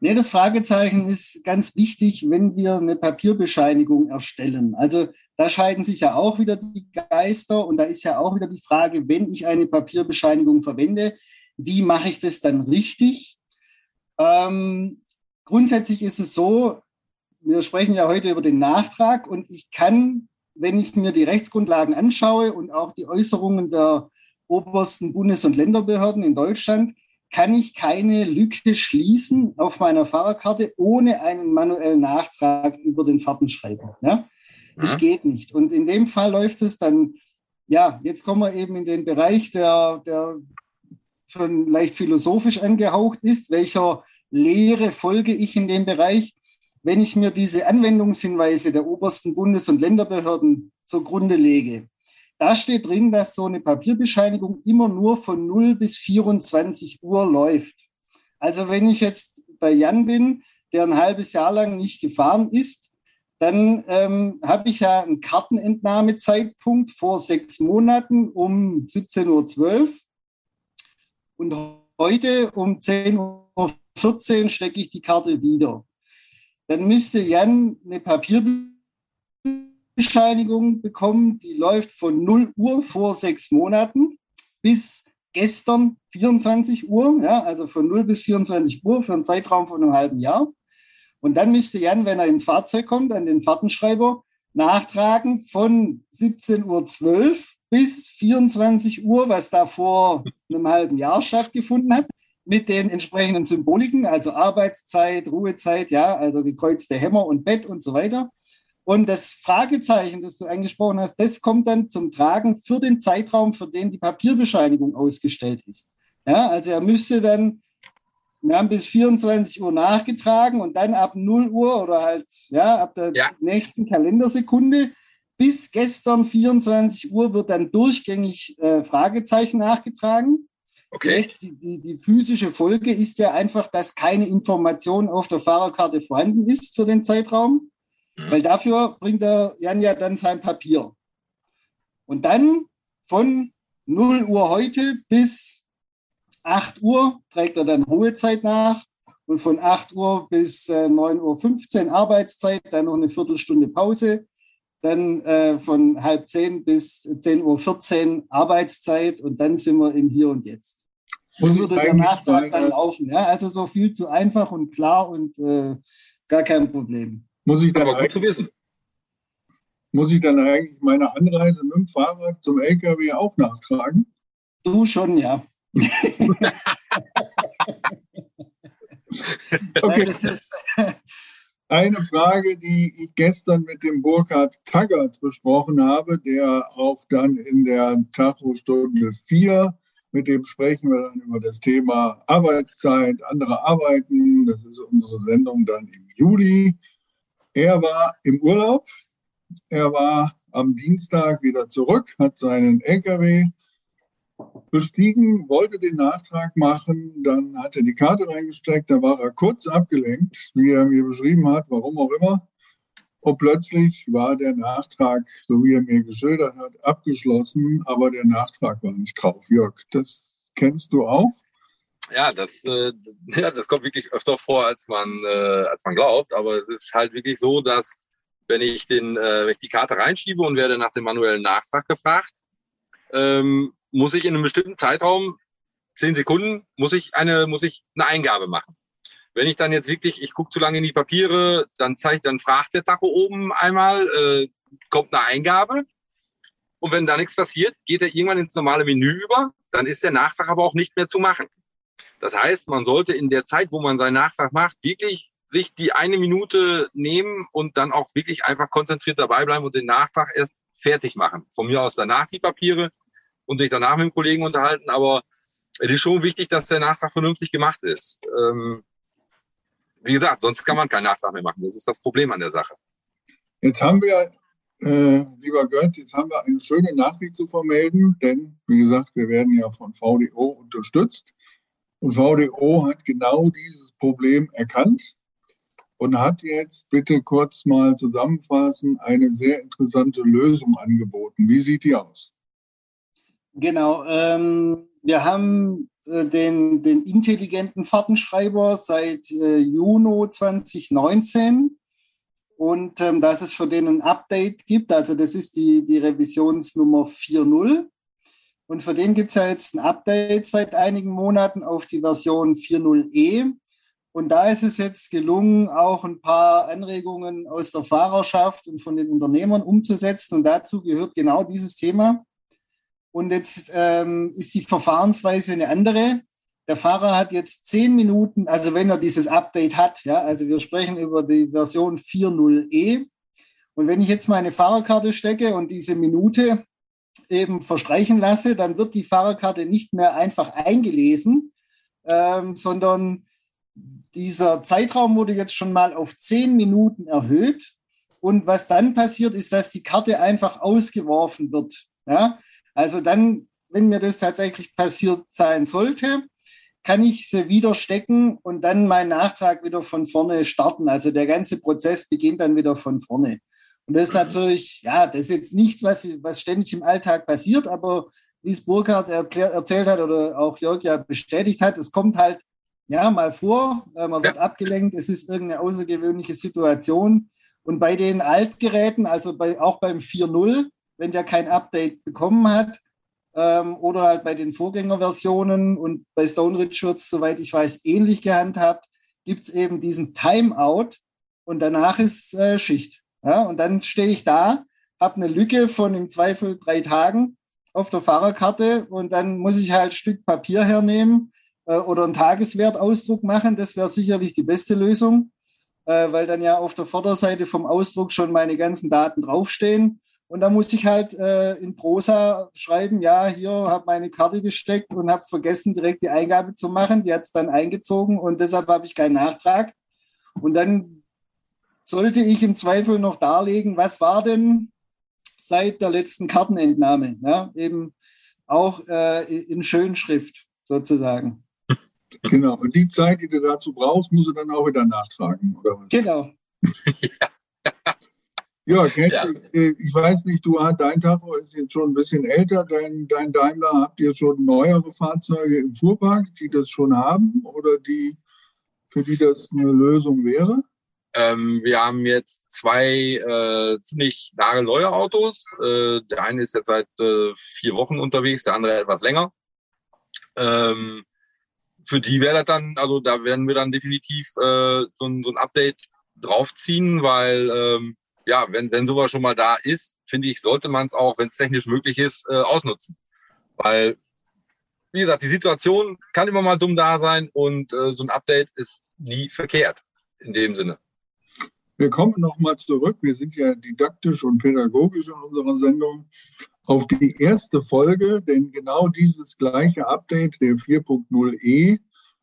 E: Nee, das Fragezeichen ist ganz wichtig, wenn wir eine Papierbescheinigung erstellen. Also da scheiden sich ja auch wieder die Geister und da ist ja auch wieder die Frage, wenn ich eine Papierbescheinigung verwende, wie mache ich das dann richtig? Ähm, grundsätzlich ist es so, wir sprechen ja heute über den Nachtrag und ich kann, wenn ich mir die Rechtsgrundlagen anschaue und auch die Äußerungen der obersten Bundes- und Länderbehörden in Deutschland, kann ich keine Lücke schließen auf meiner Fahrerkarte ohne einen manuellen Nachtrag über den Fahrtenschreiber. Ja? Das ja. geht nicht. Und in dem Fall läuft es dann, ja, jetzt kommen wir eben in den Bereich, der, der schon leicht philosophisch angehaucht ist. Welcher Lehre folge ich in dem Bereich? Wenn ich mir diese Anwendungshinweise der obersten Bundes- und Länderbehörden zugrunde lege, da steht drin, dass so eine Papierbescheinigung immer nur von 0 bis 24 Uhr läuft. Also wenn ich jetzt bei Jan bin, der ein halbes Jahr lang nicht gefahren ist, dann ähm, habe ich ja einen Kartenentnahmezeitpunkt vor sechs Monaten um 17.12 Uhr. Und heute um 10.14 Uhr stecke ich die Karte wieder. Dann müsste Jan eine Papierbescheinigung bekommen, die läuft von 0 Uhr vor sechs Monaten bis gestern 24 Uhr, ja, also von 0 bis 24 Uhr für einen Zeitraum von einem halben Jahr. Und dann müsste Jan, wenn er ins Fahrzeug kommt, an den Fahrtenschreiber nachtragen von 17.12 Uhr bis 24 Uhr, was da vor einem halben Jahr stattgefunden hat. mit den entsprechenden Symboliken, also Arbeitszeit, Ruhezeit, ja, also gekreuzte Hämmer und Bett und so weiter. Und das Fragezeichen, das du angesprochen hast, das kommt dann zum Tragen für den Zeitraum, für den die Papierbescheinigung ausgestellt ist. Ja, also er müsste dann, wir haben bis 24 Uhr nachgetragen und dann ab 0 Uhr oder halt ja, ab der ja. nächsten Kalendersekunde bis gestern 24 Uhr wird dann durchgängig äh, Fragezeichen nachgetragen. Okay. Die, die, die, physische Folge ist ja einfach, dass keine Information auf der Fahrerkarte vorhanden ist für den Zeitraum. Mhm. Weil dafür bringt der Jan ja dann sein Papier. Und dann von 0 Uhr heute bis 8 Uhr trägt er dann Ruhezeit nach. Und von 8 Uhr bis äh, 9.15 Uhr Arbeitszeit, dann noch eine Viertelstunde Pause. Dann äh, von halb zehn bis 10.14 Uhr Arbeitszeit und dann sind wir im Hier und Jetzt. Und würde der Nachtrag dann laufen. Ja? Also so viel zu einfach und klar und äh, gar kein Problem.
C: Muss ich dann Aber gut zu wissen. Muss ich dann eigentlich meine Anreise mit dem Fahrrad zum LKW auch nachtragen?
E: Du schon, ja. <laughs>
C: okay. <laughs> Eine Frage, die ich gestern mit dem Burkhard Taggart besprochen habe, der auch dann in der Tacho-Stunde 4, mit dem sprechen wir dann über das Thema Arbeitszeit, andere Arbeiten. Das ist unsere Sendung dann im Juli. Er war im Urlaub. Er war am Dienstag wieder zurück, hat seinen LKW bestiegen, wollte den Nachtrag machen, dann hat er die Karte reingesteckt, da war er kurz abgelenkt, wie er mir beschrieben hat, warum auch immer. Und plötzlich war der Nachtrag, so wie er mir geschildert hat, abgeschlossen, aber der Nachtrag war nicht drauf. Jörg, das kennst du auch?
D: Ja, das, äh, <laughs> ja, das kommt wirklich öfter vor, als man, äh, als man glaubt. Aber es ist halt wirklich so, dass wenn ich, den, äh, wenn ich die Karte reinschiebe und werde nach dem manuellen Nachtrag gefragt, ähm, muss ich in einem bestimmten Zeitraum, zehn Sekunden, muss ich eine, muss ich eine Eingabe machen. Wenn ich dann jetzt wirklich, ich gucke zu lange in die Papiere, dann zeigt, dann fragt der Tacho oben einmal, äh, kommt eine Eingabe. Und wenn da nichts passiert, geht er irgendwann ins normale Menü über. Dann ist der Nachtrag aber auch nicht mehr zu machen. Das heißt, man sollte in der Zeit, wo man seinen Nachtrag macht, wirklich sich die eine Minute nehmen und dann auch wirklich einfach konzentriert dabei bleiben und den Nachtrag erst fertig machen. Von mir aus danach die Papiere und sich danach mit dem Kollegen unterhalten. Aber es ist schon wichtig, dass der Nachtrag vernünftig gemacht ist. Ähm, wie gesagt, sonst kann man keinen Nachtrag mehr machen. Das ist das Problem an der Sache.
C: Jetzt haben wir, äh, lieber Götz, jetzt haben wir eine schöne Nachricht zu vermelden, denn wie gesagt, wir werden ja von VDO unterstützt. Und VDO hat genau dieses Problem erkannt und hat jetzt bitte kurz mal zusammenfassen eine sehr interessante Lösung angeboten. Wie sieht die aus?
E: Genau, ähm, wir haben äh, den, den intelligenten Fahrtenschreiber seit äh, Juni 2019 und ähm, dass es für den ein Update gibt, also das ist die, die Revisionsnummer 4.0 und für den gibt es ja jetzt ein Update seit einigen Monaten auf die Version 4.0e. Und da ist es jetzt gelungen, auch ein paar Anregungen aus der Fahrerschaft und von den Unternehmern umzusetzen. Und dazu gehört genau dieses Thema. Und jetzt ähm, ist die Verfahrensweise eine andere. Der Fahrer hat jetzt zehn Minuten, also wenn er dieses Update hat, ja, also wir sprechen über die Version 4.0e. Und wenn ich jetzt meine Fahrerkarte stecke und diese Minute eben verstreichen lasse, dann wird die Fahrerkarte nicht mehr einfach eingelesen, ähm, sondern dieser Zeitraum wurde jetzt schon mal auf zehn Minuten erhöht. Und was dann passiert, ist, dass die Karte einfach ausgeworfen wird. Ja? Also dann, wenn mir das tatsächlich passiert sein sollte, kann ich sie wieder stecken und dann meinen Nachtrag wieder von vorne starten. Also der ganze Prozess beginnt dann wieder von vorne. Und das ist natürlich, ja, das ist jetzt nichts, was, was ständig im Alltag passiert, aber wie es Burkhardt erklär, erzählt hat oder auch Jörg ja bestätigt hat, es kommt halt ja mal vor, äh, man wird ja. abgelenkt, es ist irgendeine außergewöhnliche Situation. Und bei den Altgeräten, also bei, auch beim 4.0, wenn der kein Update bekommen hat, ähm, oder halt bei den Vorgängerversionen und bei Stone Ridge wird es, soweit ich weiß, ähnlich gehandhabt, gibt es eben diesen Timeout und danach ist äh, Schicht. Ja, und dann stehe ich da, habe eine Lücke von im Zweifel drei Tagen auf der Fahrerkarte und dann muss ich halt ein Stück Papier hernehmen, äh, oder einen Tageswertausdruck machen. Das wäre sicherlich die beste Lösung, äh, weil dann ja auf der Vorderseite vom Ausdruck schon meine ganzen Daten draufstehen. Und da muss ich halt äh, in Prosa schreiben, ja, hier habe meine Karte gesteckt und habe vergessen, direkt die Eingabe zu machen. Die hat es dann eingezogen und deshalb habe ich keinen Nachtrag. Und dann sollte ich im Zweifel noch darlegen, was war denn seit der letzten Kartenentnahme, ja, eben auch äh, in Schönschrift sozusagen. <laughs>
C: Genau, und die Zeit, die du dazu brauchst, musst du dann auch wieder nachtragen, oder was?
E: Genau. <laughs>
C: ja, ja. Äh, ich weiß nicht, du dein Tacho ist jetzt schon ein bisschen älter, dein, dein Daimler, habt ihr schon neuere Fahrzeuge im Fuhrpark, die das schon haben oder die, für die das eine Lösung wäre?
D: Ähm, wir haben jetzt zwei äh, ziemlich nagelneue Autos. Äh, der eine ist jetzt seit äh, vier Wochen unterwegs, der andere etwas länger. Ähm, für die wäre das dann, also da werden wir dann definitiv äh, so, ein, so ein Update draufziehen, weil ähm, ja, wenn, wenn sowas schon mal da ist, finde ich, sollte man es auch, wenn es technisch möglich ist, äh, ausnutzen. Weil, wie gesagt, die Situation kann immer mal dumm da sein und äh, so ein Update ist nie verkehrt in dem Sinne.
C: Wir kommen nochmal zurück. Wir sind ja didaktisch und pädagogisch in unserer Sendung auf die erste Folge, denn genau dieses gleiche Update der 4.0e,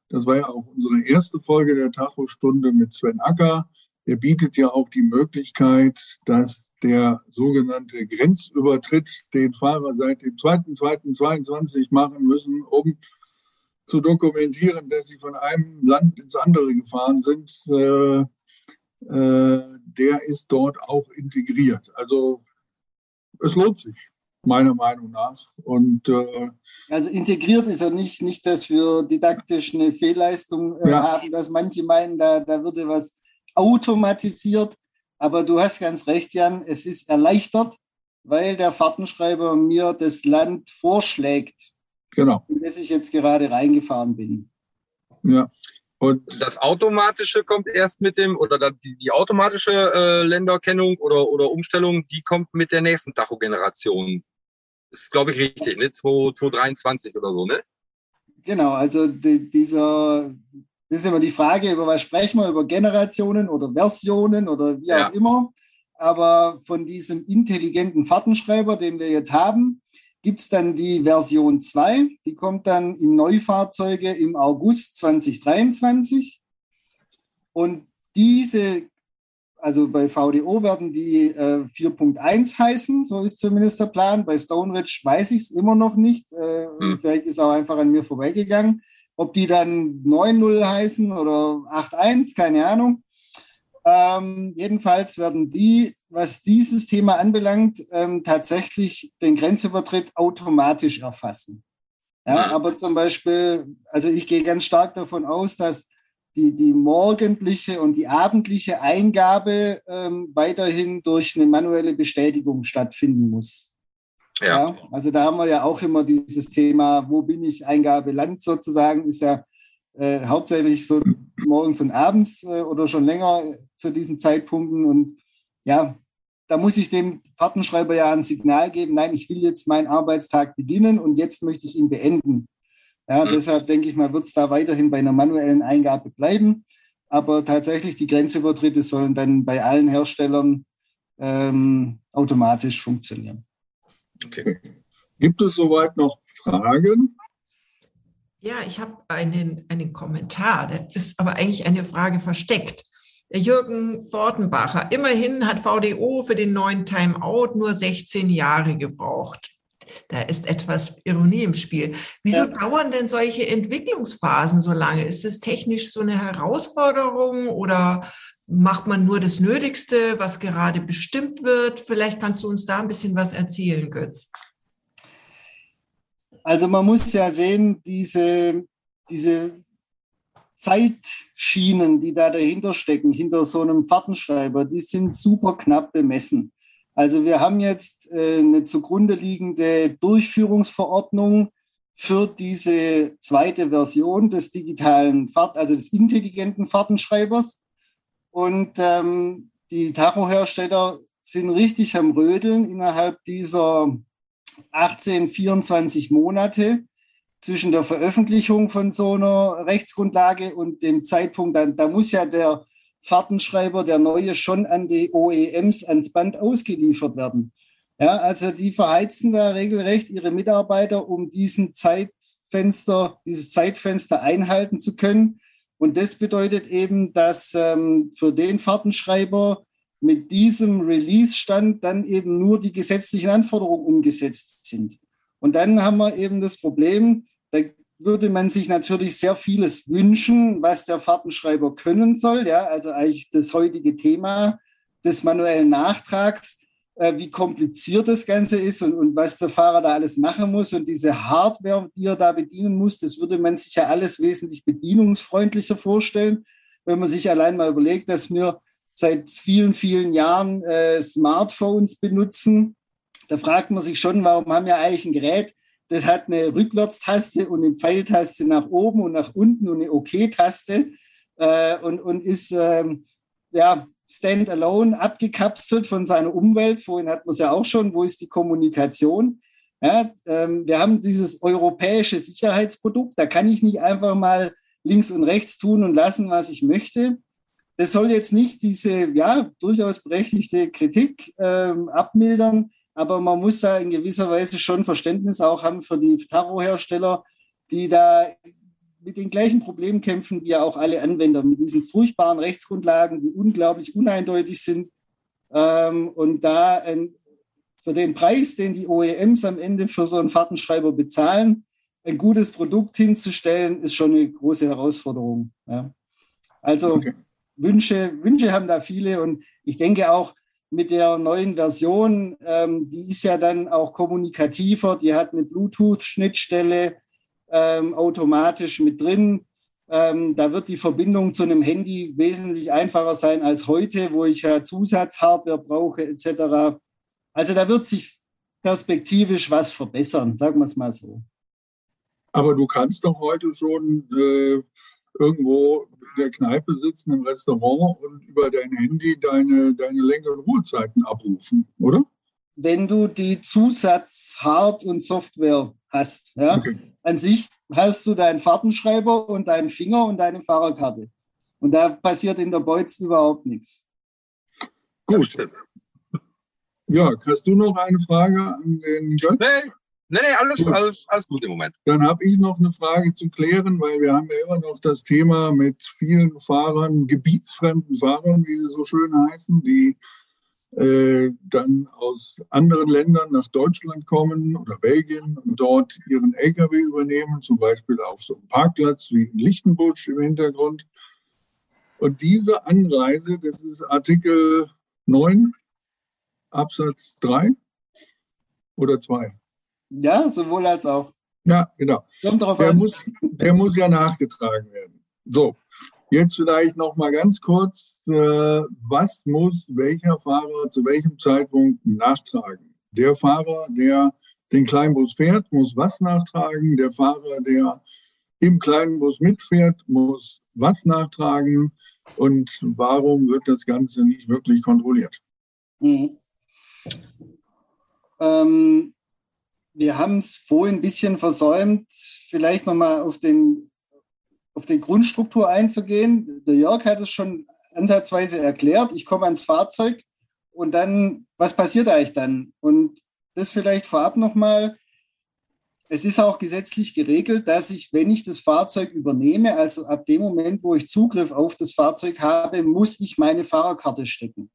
C: das war ja auch unsere erste Folge der Tacho-Stunde mit Sven Acker. Der bietet ja auch die Möglichkeit, dass der sogenannte Grenzübertritt, den Fahrer seit dem 2.2.22 machen müssen, um zu dokumentieren, dass sie von einem Land ins andere gefahren sind, äh, der ist dort auch integriert. Also es lohnt sich, meiner Meinung nach. Und,
E: äh, also integriert ist er nicht, nicht, dass wir didaktisch eine Fehlleistung äh, ja. haben, dass manche meinen, da, da würde was automatisiert. Aber du hast ganz recht, Jan, es ist erleichtert, weil der Fahrtenschreiber mir das Land vorschlägt,
C: genau.
E: in das ich jetzt gerade reingefahren bin.
D: Ja, und das Automatische kommt erst mit dem, oder die, die automatische äh, Länderkennung oder, oder Umstellung, die kommt mit der nächsten Tachogeneration. Das ist, glaube ich, richtig, ne? 2023 oder so, ne?
E: Genau, also die, dieser, das ist immer die Frage, über was sprechen wir, über Generationen oder Versionen oder wie auch ja. immer. Aber von diesem intelligenten Fahrtenschreiber, den wir jetzt haben, gibt es dann die Version 2, die kommt dann in Neufahrzeuge im August 2023. Und diese, also bei VDO werden die äh, 4.1 heißen, so ist zumindest der Plan. Bei Stone Ridge weiß ich es immer noch nicht. Äh, hm. Vielleicht ist auch einfach an mir vorbeigegangen. Ob die dann 9.0 heißen oder 8.1, keine Ahnung. Ähm, jedenfalls werden die, was dieses Thema anbelangt, ähm, tatsächlich den Grenzübertritt automatisch erfassen. Ja, mhm. aber zum Beispiel, also ich gehe ganz stark davon aus, dass die, die morgendliche und die abendliche Eingabe ähm, weiterhin durch eine manuelle Bestätigung stattfinden muss. Ja. ja. Also da haben wir ja auch immer dieses Thema, wo bin ich, Eingabe Land sozusagen, ist ja äh, hauptsächlich so morgens und abends äh, oder schon länger zu diesen Zeitpunkten. Und ja, da muss ich dem Fahrtenschreiber ja ein Signal geben, nein, ich will jetzt meinen Arbeitstag beginnen und jetzt möchte ich ihn beenden. Ja, mhm. deshalb denke ich mal, wird es da weiterhin bei einer manuellen Eingabe bleiben. Aber tatsächlich die Grenzübertritte sollen dann bei allen Herstellern ähm, automatisch funktionieren.
C: Okay. Gibt es soweit noch Fragen?
B: Ja, ich habe einen, einen Kommentar, das ist aber eigentlich eine Frage versteckt. Jürgen Fortenbacher, immerhin hat VDO für den neuen Timeout nur 16 Jahre gebraucht. Da ist etwas Ironie im Spiel. Wieso ja. dauern denn solche Entwicklungsphasen so lange? Ist es technisch so eine Herausforderung oder macht man nur das Nötigste, was gerade bestimmt wird? Vielleicht kannst du uns da ein bisschen was erzählen, Götz.
E: Also man muss ja sehen, diese, diese Zeitschienen, die da dahinter stecken, hinter so einem Fahrtenschreiber, die sind super knapp bemessen. Also wir haben jetzt äh, eine zugrunde liegende Durchführungsverordnung für diese zweite Version des digitalen Fahrt, also des intelligenten Fahrtenschreibers. Und ähm, die Tachohersteller sind richtig am Rödeln innerhalb dieser 18, 24 Monate zwischen der Veröffentlichung von so einer Rechtsgrundlage und dem Zeitpunkt, da, da muss ja der Fahrtenschreiber, der neue, schon an die OEMs ans Band ausgeliefert werden. Ja, also die verheizen da regelrecht ihre Mitarbeiter, um diesen Zeitfenster, dieses Zeitfenster einhalten zu können. Und das bedeutet eben, dass ähm, für den Fahrtenschreiber mit diesem Release-Stand dann eben nur die gesetzlichen Anforderungen umgesetzt sind. Und dann haben wir eben das Problem, würde man sich natürlich sehr vieles wünschen, was der Fahrtenschreiber können soll. Ja, also eigentlich das heutige Thema des manuellen Nachtrags, äh, wie kompliziert das Ganze ist und, und was der Fahrer da alles machen muss und diese Hardware, die er da bedienen muss, das würde man sich ja alles wesentlich bedienungsfreundlicher vorstellen, wenn man sich allein mal überlegt, dass wir seit vielen, vielen Jahren äh, Smartphones benutzen. Da fragt man sich schon, warum haben wir eigentlich ein Gerät, das hat eine Rückwärtstaste und eine Pfeiltaste nach oben und nach unten und eine OK-Taste äh, und, und ist ähm, ja, standalone, abgekapselt von seiner Umwelt. Vorhin hat man es ja auch schon, wo ist die Kommunikation? Ja, ähm, wir haben dieses europäische Sicherheitsprodukt, da kann ich nicht einfach mal links und rechts tun und lassen, was ich möchte. Das soll jetzt nicht diese ja, durchaus berechtigte Kritik ähm, abmildern, aber man muss da in gewisser Weise schon Verständnis auch haben für die Tarothersteller, die da mit den gleichen Problemen kämpfen wie auch alle Anwender, mit diesen furchtbaren Rechtsgrundlagen, die unglaublich uneindeutig sind. Ähm, und da ein, für den Preis, den die OEMs am Ende für so einen Fahrtenschreiber bezahlen, ein gutes Produkt hinzustellen, ist schon eine große Herausforderung. Ja. Also okay. Wünsche, Wünsche haben da viele und ich denke auch, mit der neuen Version, ähm, die ist ja dann auch kommunikativer, die hat eine Bluetooth-Schnittstelle ähm, automatisch mit drin. Ähm, da wird die Verbindung zu einem Handy wesentlich einfacher sein als heute, wo ich ja Zusatzhardware brauche etc. Also da wird sich perspektivisch was verbessern, sagen wir es mal so.
C: Aber du kannst doch heute schon äh, irgendwo in der Kneipe sitzen, im Restaurant und über dein Handy deine, deine Lenk- und Ruhezeiten abrufen, oder?
E: Wenn du die Zusatz-Hard- und Software hast. Ja? Okay. An sich hast du deinen Fahrtenschreiber und deinen Finger und deine Fahrerkarte. Und da passiert in der Beutz überhaupt nichts.
C: Gut. Ja, hast du noch eine Frage an den
D: Götz? Nee, Nee, nee, alles, gut. alles, alles gut im Moment.
C: Dann habe ich noch eine Frage zu klären, weil wir haben ja immer noch das Thema mit vielen Fahrern, gebietsfremden Fahrern, wie sie so schön heißen, die äh, dann aus anderen Ländern nach Deutschland kommen oder Belgien und dort ihren LKW übernehmen, zum Beispiel auf so einem Parkplatz wie in Lichtenbusch im Hintergrund. Und diese Anreise, das ist Artikel 9 Absatz 3 oder 2?
E: Ja, sowohl als auch.
C: Ja, genau. Der muss, der muss ja nachgetragen werden. So, jetzt vielleicht noch mal ganz kurz, äh, was muss welcher Fahrer zu welchem Zeitpunkt nachtragen? Der Fahrer, der den Kleinbus fährt, muss was nachtragen. Der Fahrer, der im Kleinbus mitfährt, muss was nachtragen. Und warum wird das Ganze nicht wirklich kontrolliert? Mhm.
E: Ähm, wir haben es vorhin ein bisschen versäumt, vielleicht nochmal auf, den, auf die Grundstruktur einzugehen. Der Jörg hat es schon ansatzweise erklärt. Ich komme ans Fahrzeug und dann, was passiert eigentlich dann? Und das vielleicht vorab nochmal. Es ist auch gesetzlich geregelt, dass ich, wenn ich das Fahrzeug übernehme, also ab dem Moment, wo ich Zugriff auf das Fahrzeug habe, muss ich meine Fahrerkarte stecken.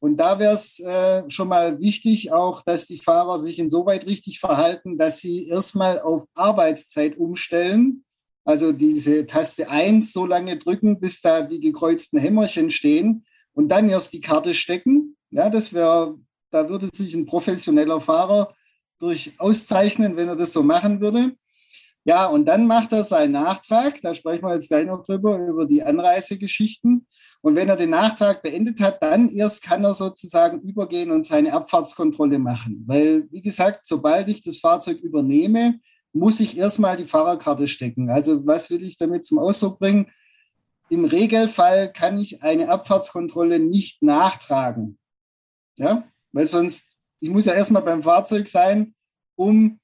E: Und da wäre es äh, schon mal wichtig, auch, dass die Fahrer sich insoweit richtig verhalten, dass sie erstmal auf Arbeitszeit umstellen. Also diese Taste 1 so lange drücken, bis da die gekreuzten Hämmerchen stehen und dann erst die Karte stecken. Ja, das wäre, da würde sich ein professioneller Fahrer durch auszeichnen, wenn er das so machen würde. Ja, und dann macht er seinen Nachtrag. Da sprechen wir jetzt gleich noch drüber, über die Anreisegeschichten. Und wenn er den Nachtrag beendet hat, dann erst kann er sozusagen übergehen und seine Abfahrtskontrolle machen. Weil, wie gesagt, sobald ich das Fahrzeug übernehme, muss ich erstmal die Fahrerkarte stecken. Also was will ich damit zum Ausdruck bringen? Im Regelfall kann ich eine Abfahrtskontrolle nicht nachtragen. Ja, weil sonst, ich muss ja erstmal beim Fahrzeug sein, um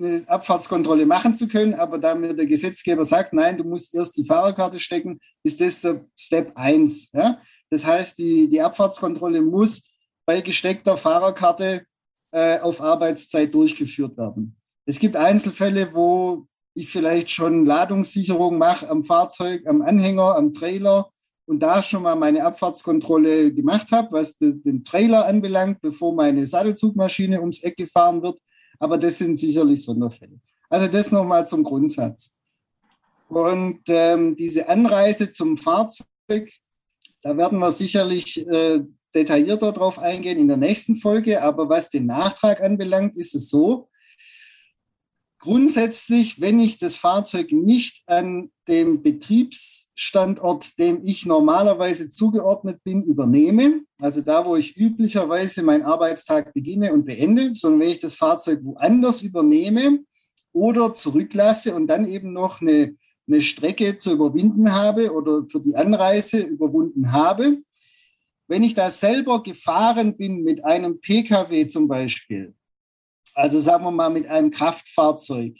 E: eine Abfahrtskontrolle machen zu können, aber da mir der Gesetzgeber sagt, nein, du musst erst die Fahrerkarte stecken, ist das der Step 1. Ja? Das heißt, die, die Abfahrtskontrolle muss bei gesteckter Fahrerkarte äh, auf Arbeitszeit durchgeführt werden. Es gibt Einzelfälle, wo ich vielleicht schon Ladungssicherung mache am Fahrzeug, am Anhänger, am Trailer und da schon mal meine Abfahrtskontrolle gemacht habe, was den Trailer anbelangt, bevor meine Sattelzugmaschine ums Eck gefahren wird. Aber das sind sicherlich Sonderfälle. Also das nochmal zum Grundsatz. Und ähm, diese Anreise zum Fahrzeug, da werden wir sicherlich äh, detaillierter drauf eingehen in der nächsten Folge. Aber was den Nachtrag anbelangt, ist es so, grundsätzlich, wenn ich das Fahrzeug nicht an dem Betriebsstandort, dem ich normalerweise zugeordnet bin, übernehme, also da, wo ich üblicherweise meinen Arbeitstag beginne und beende, sondern wenn ich das Fahrzeug woanders übernehme oder zurücklasse und dann eben noch eine, eine Strecke zu überwinden habe oder für die Anreise überwunden habe, wenn ich da selber gefahren bin mit einem Pkw zum Beispiel, also sagen wir mal mit einem Kraftfahrzeug,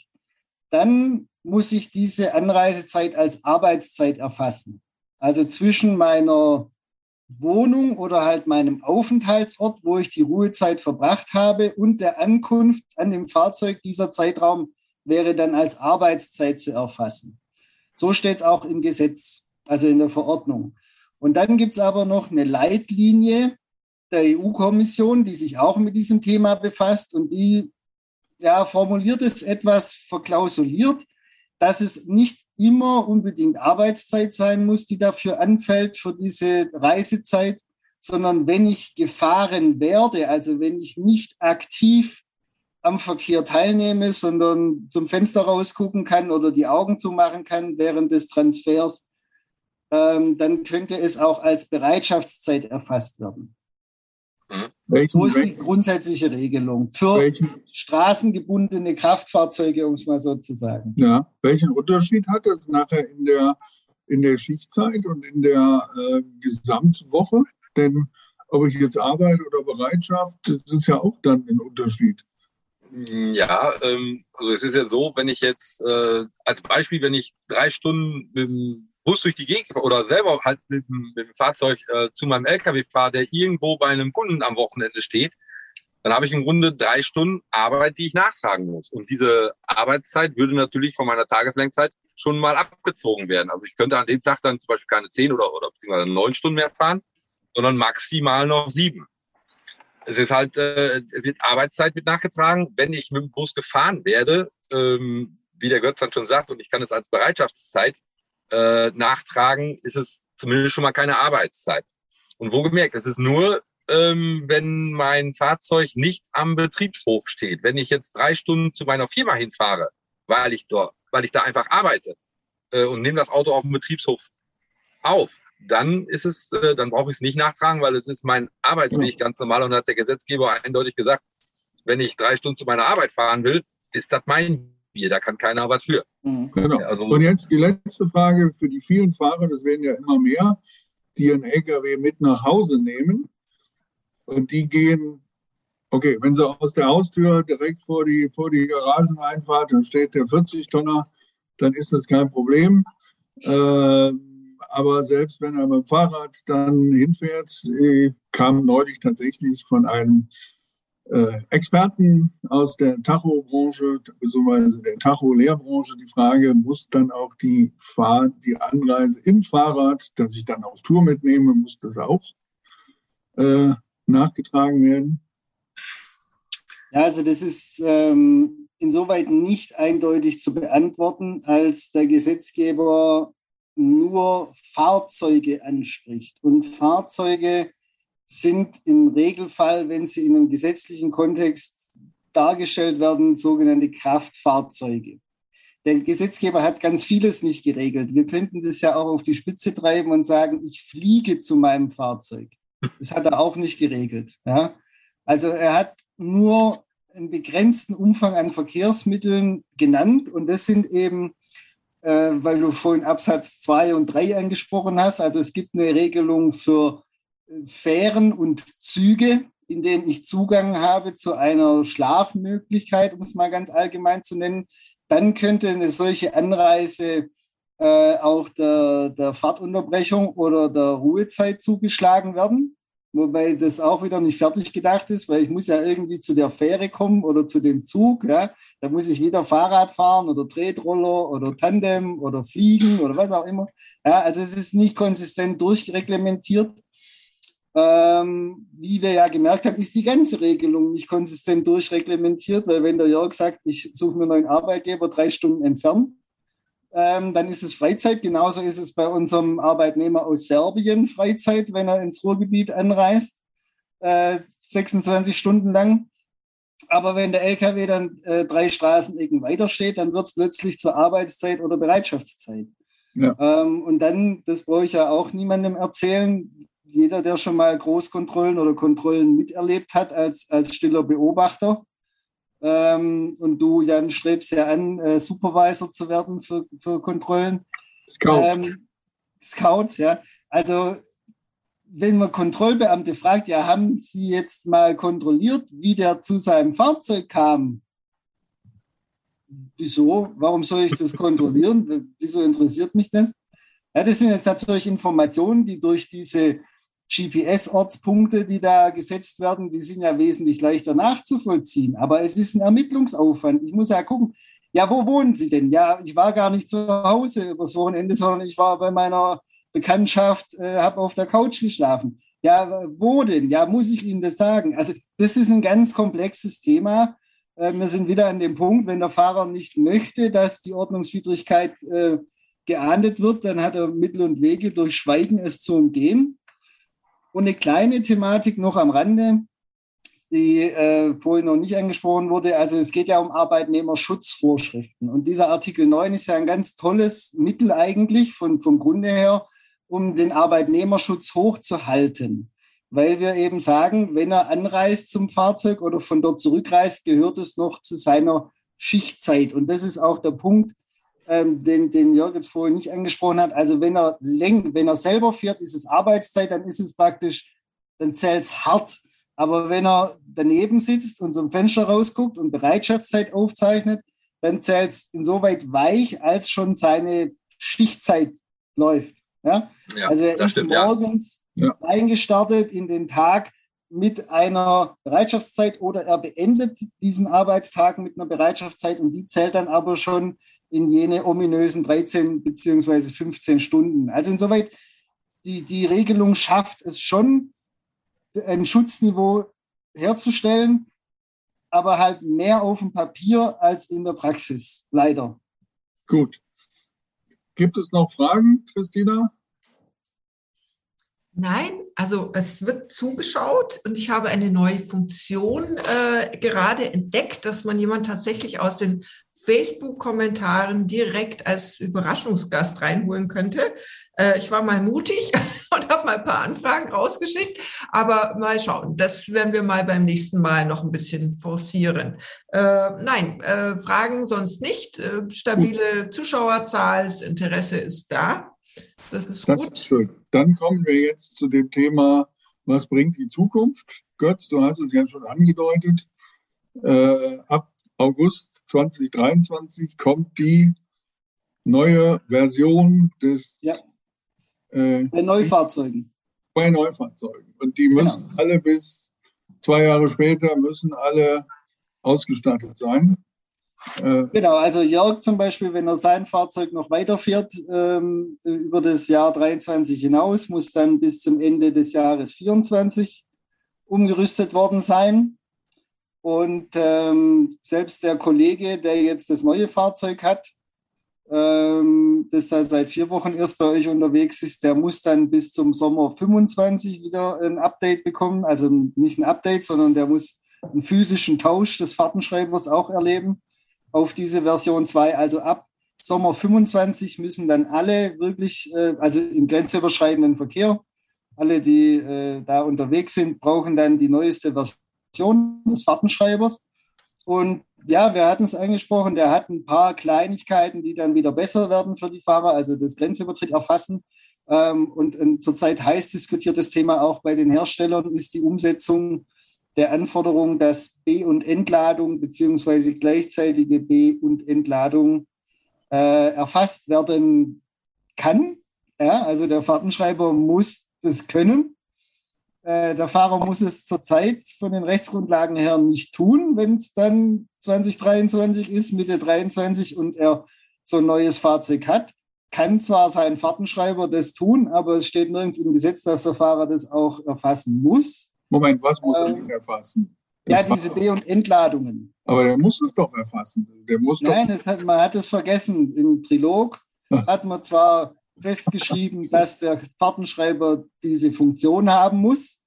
E: dann muss ich diese Anreisezeit als Arbeitszeit erfassen. Also zwischen meiner Wohnung oder halt meinem Aufenthaltsort, wo ich die Ruhezeit verbracht habe, und der Ankunft an dem Fahrzeug. Dieser Zeitraum wäre dann als Arbeitszeit zu erfassen. So steht es auch im Gesetz, also in der Verordnung. Und dann gibt es aber noch eine Leitlinie der EU-Kommission, die sich auch mit diesem Thema befasst und die ja, formuliert es etwas verklausuliert, dass es nicht immer unbedingt Arbeitszeit sein muss, die dafür anfällt für diese Reisezeit, sondern wenn ich gefahren werde, also wenn ich nicht aktiv am Verkehr teilnehme, sondern zum Fenster rausgucken kann oder die Augen zumachen kann während des Transfers, ähm, dann könnte es auch als Bereitschaftszeit erfasst werden. Mhm. Welchen, so ist die grundsätzliche Regelung für welchen, straßengebundene Kraftfahrzeuge, um es mal so zu sagen.
C: Ja, welchen Unterschied hat das nachher in der, in der Schichtzeit und in der äh, Gesamtwoche? Denn ob ich jetzt arbeite oder Bereitschaft, das ist ja auch dann ein Unterschied.
D: Ja, ähm, also es ist ja so, wenn ich jetzt äh, als Beispiel, wenn ich drei Stunden mit dem Bus durch die Gegend oder selber halt mit, mit dem Fahrzeug äh, zu meinem LKW fahre, der irgendwo bei einem Kunden am Wochenende steht, dann habe ich im Grunde drei Stunden Arbeit, die ich nachtragen muss. Und diese Arbeitszeit würde natürlich von meiner Tageslenkzeit schon mal abgezogen werden. Also ich könnte an dem Tag dann zum Beispiel keine zehn oder, oder beziehungsweise neun Stunden mehr fahren, sondern maximal noch sieben. Es ist halt, äh, es wird Arbeitszeit mit nachgetragen. Wenn ich mit dem Bus gefahren werde, ähm, wie der Götz dann schon sagt, und ich kann es als Bereitschaftszeit äh, nachtragen, ist es zumindest schon mal keine Arbeitszeit. Und wo gemerkt, es ist nur, ähm, wenn mein Fahrzeug nicht am Betriebshof steht. Wenn ich jetzt drei Stunden zu meiner Firma hinfahre, weil ich dort, weil ich da einfach arbeite äh, und nehme das Auto auf dem Betriebshof auf, dann ist es, äh, dann brauche ich es nicht nachtragen, weil es ist mein Arbeitsweg ganz normal und hat der Gesetzgeber eindeutig gesagt, wenn ich drei Stunden zu meiner Arbeit fahren will, ist das mein Bier, da kann keiner was für.
C: Mhm. Genau. Also, und jetzt die letzte Frage für die vielen Fahrer, das werden ja immer mehr, die ihren LKW mit nach Hause nehmen. Und die gehen, okay, wenn sie aus der Haustür direkt vor die, vor die Garagen einfahrt, dann steht der 40-Tonner, dann ist das kein Problem. Äh, aber selbst wenn er mit dem Fahrrad dann hinfährt, äh, kam neulich tatsächlich von einem äh, Experten aus der Tacho-Branche bzw. der Tacho-Lehrbranche die Frage, muss dann auch die Fahrt, die Anreise im Fahrrad, das ich dann auf Tour mitnehme, muss das auch äh, nachgetragen werden?
E: Ja, also das ist ähm, insoweit nicht eindeutig zu beantworten, als der Gesetzgeber nur Fahrzeuge anspricht. Und Fahrzeuge sind im Regelfall, wenn sie in einem gesetzlichen Kontext dargestellt werden, sogenannte Kraftfahrzeuge. Der Gesetzgeber hat ganz vieles nicht geregelt. Wir könnten das ja auch auf die Spitze treiben und sagen, ich fliege zu meinem Fahrzeug. Das hat er auch nicht geregelt. Ja? Also er hat nur einen begrenzten Umfang an Verkehrsmitteln genannt und das sind eben, äh, weil du vorhin Absatz 2 und 3 angesprochen hast, also es gibt eine Regelung für Fähren und Züge in denen ich Zugang habe zu einer Schlafmöglichkeit, um es mal ganz allgemein zu nennen, dann könnte eine solche Anreise äh, auch der, der Fahrtunterbrechung oder der Ruhezeit zugeschlagen werden. Wobei das auch wieder nicht fertig gedacht ist, weil ich muss ja irgendwie zu der Fähre kommen oder zu dem Zug. Ja. Da muss ich wieder Fahrrad fahren oder Tretroller oder Tandem oder fliegen oder was auch immer. Ja, also es ist nicht konsistent durchreglementiert. Ähm, wie wir ja gemerkt haben, ist die ganze Regelung nicht konsistent durchreglementiert, weil wenn der Jörg sagt, ich suche mir einen neuen Arbeitgeber drei Stunden entfernt, ähm, dann ist es Freizeit. Genauso ist es bei unserem Arbeitnehmer aus Serbien Freizeit, wenn er ins Ruhrgebiet anreist, äh, 26 Stunden lang. Aber wenn der LKW dann äh, drei Straßenecken weiter steht, dann wird es plötzlich zur Arbeitszeit oder Bereitschaftszeit. Ja. Ähm, und dann, das brauche ich ja auch niemandem erzählen, jeder, der schon mal Großkontrollen oder Kontrollen miterlebt hat als, als stiller Beobachter, ähm, und du, Jan, strebst ja an, äh, Supervisor zu werden für, für Kontrollen.
C: Scout. Ähm,
E: Scout, ja. Also, wenn man Kontrollbeamte fragt, ja, haben Sie jetzt mal kontrolliert, wie der zu seinem Fahrzeug kam? Wieso? Warum soll ich das kontrollieren? Wieso interessiert mich das? Ja, das sind jetzt natürlich Informationen, die durch diese GPS-Ortspunkte, die da gesetzt werden, die sind ja wesentlich leichter nachzuvollziehen. Aber es ist ein Ermittlungsaufwand. Ich muss ja gucken, ja, wo wohnen Sie denn? Ja, ich war gar nicht zu Hause übers Wochenende, sondern ich war bei meiner Bekanntschaft, äh, habe auf der Couch geschlafen. Ja, wo denn? Ja, muss ich Ihnen das sagen? Also, das ist ein ganz komplexes Thema. Äh, wir sind wieder an dem Punkt, wenn der Fahrer nicht möchte, dass die Ordnungswidrigkeit äh, geahndet wird, dann hat er Mittel und Wege durch Schweigen es zu umgehen. Und eine kleine Thematik noch am Rande, die äh, vorhin noch nicht angesprochen wurde. Also es geht ja um Arbeitnehmerschutzvorschriften. Und dieser Artikel 9 ist ja ein ganz tolles Mittel eigentlich von, vom Grunde her, um den Arbeitnehmerschutz hochzuhalten. Weil wir eben sagen, wenn er anreist zum Fahrzeug oder von dort zurückreist, gehört es noch zu seiner Schichtzeit. Und das ist auch der Punkt, ähm, den, den Jörg jetzt vorhin nicht angesprochen hat. Also wenn er lenkt, wenn er selber fährt, ist es Arbeitszeit, dann ist es praktisch, dann zählt es hart. Aber wenn er daneben sitzt und zum Fenster rausguckt und Bereitschaftszeit aufzeichnet, dann zählt es insoweit weich, als schon seine Schichtzeit läuft. Ja? ja also er ist stimmt, morgens ja. eingestartet in den Tag mit einer Bereitschaftszeit oder er beendet diesen Arbeitstag mit einer Bereitschaftszeit und die zählt dann aber schon in jene ominösen 13 beziehungsweise 15 Stunden. Also insoweit, die, die Regelung schafft es schon, ein Schutzniveau herzustellen, aber halt mehr auf dem Papier als in der Praxis, leider.
C: Gut. Gibt es noch Fragen, Christina?
B: Nein, also es wird zugeschaut und ich habe eine neue Funktion äh, gerade entdeckt, dass man jemand tatsächlich aus den Facebook-Kommentaren direkt als Überraschungsgast reinholen könnte. Äh, ich war mal mutig <laughs> und habe mal ein paar Anfragen rausgeschickt, aber mal schauen. Das werden wir mal beim nächsten Mal noch ein bisschen forcieren. Äh, nein, äh, Fragen sonst nicht. Äh, stabile Zuschauerzahl, das Interesse ist da.
C: Das ist gut. Das ist schön. Dann kommen wir jetzt zu dem Thema, was bringt die Zukunft? Götz, du hast es ja schon angedeutet. Äh, ab August 2023 kommt die neue Version des
E: ja. äh, bei Neufahrzeugen.
C: Bei Neufahrzeugen. Und die müssen genau. alle bis zwei Jahre später müssen alle ausgestattet sein.
E: Äh, genau, also Jörg zum Beispiel, wenn er sein Fahrzeug noch weiterfährt ähm, über das Jahr 23 hinaus, muss dann bis zum Ende des Jahres 24 umgerüstet worden sein. Und ähm, selbst der Kollege, der jetzt das neue Fahrzeug hat, ähm, das da seit vier Wochen erst bei euch unterwegs ist, der muss dann bis zum Sommer 25 wieder ein Update bekommen. Also nicht ein Update, sondern der muss einen physischen Tausch des Fahrtenschreibers auch erleben auf diese Version 2. Also ab Sommer 25 müssen dann alle wirklich, äh, also im grenzüberschreitenden Verkehr, alle, die äh, da unterwegs sind, brauchen dann die neueste Version des Fahrtenschreibers. Und ja, wir hatten es angesprochen, der hat ein paar Kleinigkeiten, die dann wieder besser werden für die Fahrer, also das Grenzübertritt erfassen. Ähm, und, zurzeit heiß diskutiert das Thema auch bei den Herstellern, ist die Umsetzung der Anforderung, dass B- und Entladung beziehungsweise gleichzeitige B- und Entladung äh, erfasst werden kann. Ja, also der Fahrtenschreiber muss das können. Äh, der Fahrer muss es zurzeit von den Rechtsgrundlagen her nicht tun, wenn es dann 2023 ist, Mitte 23 und er so ein neues Fahrzeug hat. Kann zwar sein Fahrtenschreiber das tun, aber es steht nirgends im Gesetz, dass der Fahrer das auch erfassen muss.
C: Moment, was muss er ähm, erfassen?
E: ja, diese B- und Entladungen.
C: Aber der muss es doch erfassen. Der muss
E: Nein, doch hat, man hat es vergessen. Im Trilog hat man zwar festgeschrieben, dass der Fahrtenschreiber diese Funktion haben muss.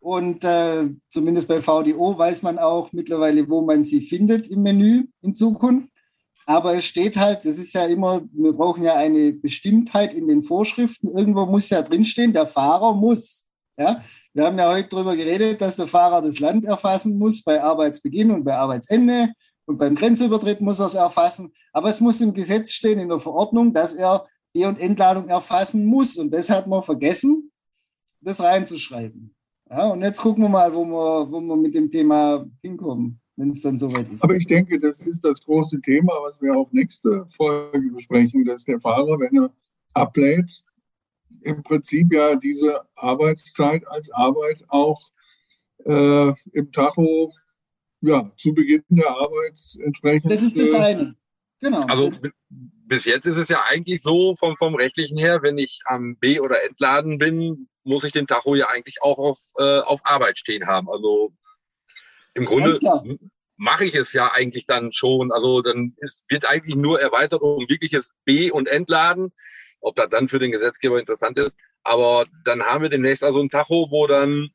E: Und äh, zumindest bei VDO weiß man auch mittlerweile, wo man sie findet im Menü in Zukunft. Aber es steht halt, das ist ja immer, wir brauchen ja eine Bestimmtheit in den Vorschriften. Irgendwo muss ja drinstehen, der Fahrer muss. Ja? Wir haben ja heute darüber geredet, dass der Fahrer das Land erfassen muss bei Arbeitsbeginn und bei Arbeitsende. Und beim Grenzübertritt muss er es erfassen. Aber es muss im Gesetz stehen, in der Verordnung, dass er B- und Entladung erfassen muss. Und das hat man vergessen, das reinzuschreiben. Ja, und jetzt gucken wir mal, wo wir, wo wir mit dem Thema hinkommen, wenn es dann soweit ist.
C: Aber ich denke, das ist das große Thema, was wir auch nächste Folge besprechen, dass der Fahrer, wenn er ablädt, im Prinzip ja diese Arbeitszeit als Arbeit auch äh, im Tacho ja, zu Beginn der Arbeit entsprechend.
E: Das ist das äh, eine.
D: Genau. Also bis jetzt ist es ja eigentlich so vom, vom rechtlichen her, wenn ich am B- oder Entladen bin, muss ich den Tacho ja eigentlich auch auf, äh, auf Arbeit stehen haben. Also im Grunde mache ich es ja eigentlich dann schon. Also dann ist, wird eigentlich nur erweitert um wirkliches B- und Entladen. Ob das dann für den Gesetzgeber interessant ist. Aber dann haben wir demnächst also ein Tacho, wo dann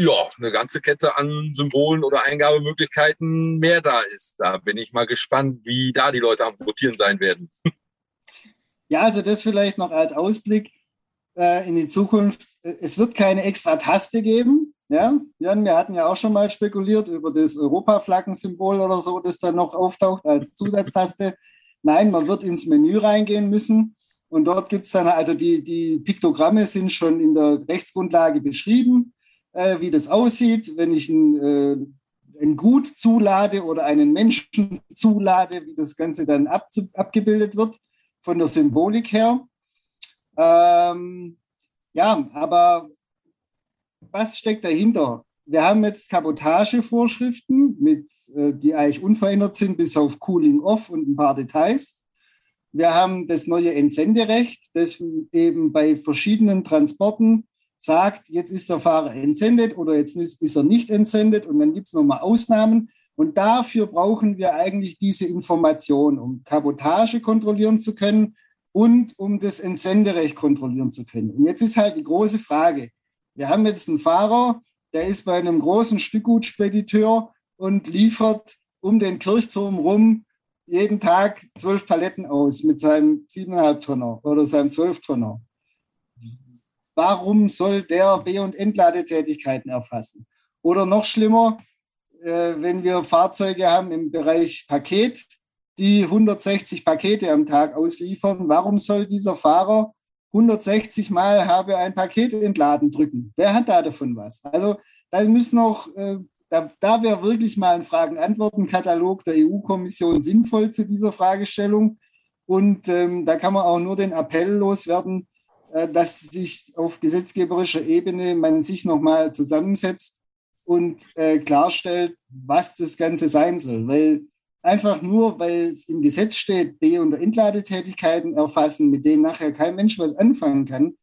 D: ja, eine ganze Kette an Symbolen oder Eingabemöglichkeiten mehr da ist. Da bin ich mal gespannt, wie da die Leute am Rotieren sein werden.
E: Ja, also das vielleicht noch als Ausblick äh, in die Zukunft. Es wird keine extra Taste geben. Ja, Jan, wir hatten ja auch schon mal spekuliert über das Europa-Flaggensymbol oder so, das dann noch auftaucht als Zusatztaste. <laughs> Nein, man wird ins Menü reingehen müssen. Und dort gibt es dann, also die, die Piktogramme sind schon in der Rechtsgrundlage beschrieben äh, wie das aussieht, wenn ich ein, äh, ein Gut zulade oder einen Menschen zulade, wie das Ganze dann ab, abgebildet wird von der Symbolik her. Ähm, ja, aber was steckt dahinter? Wir haben jetzt Kabotagevorschriften, mit, äh, die eigentlich unverändert sind, bis auf Cooling Off und ein paar Details. Wir haben das neue Entsenderecht, das eben bei verschiedenen Transporten sagt, jetzt ist der Fahrer entsendet oder jetzt ist, er nicht entsendet und dann gibt es nochmal Ausnahmen. Und dafür brauchen wir eigentlich diese Information, um Kabotage kontrollieren zu können und um das Entsenderecht kontrollieren zu können. Und jetzt ist halt die große Frage. Wir haben jetzt einen Fahrer, der ist bei einem großen Stückgutspediteur und liefert um den Kirchturm rum jeden Tag zwölf Paletten aus mit seinem siebeneinhalb Tonner oder seinem zwölf Tonner. Warum soll der B- und Entladetätigkeiten erfassen? Oder noch schlimmer, äh, wenn wir Fahrzeuge haben im Bereich Paket, die 160 Pakete am Tag ausliefern, warum soll dieser Fahrer 160 Mal habe ein Paket entladen drücken? Wer hat da davon was? Also da müssen noch, äh, da, da wäre wirklich mal ein Fragen-Antworten-Katalog der EU-Kommission sinnvoll zu dieser Fragestellung. Und ähm, da kann man auch nur den Appell loswerden, dass sich auf gesetzgeberischer Ebene man sich nochmal zusammensetzt und äh, klarstellt, was das Ganze sein soll. Weil einfach nur, weil es im Gesetz steht, B- und Entladetätigkeiten erfassen, mit denen nachher kein Mensch was anfangen kann,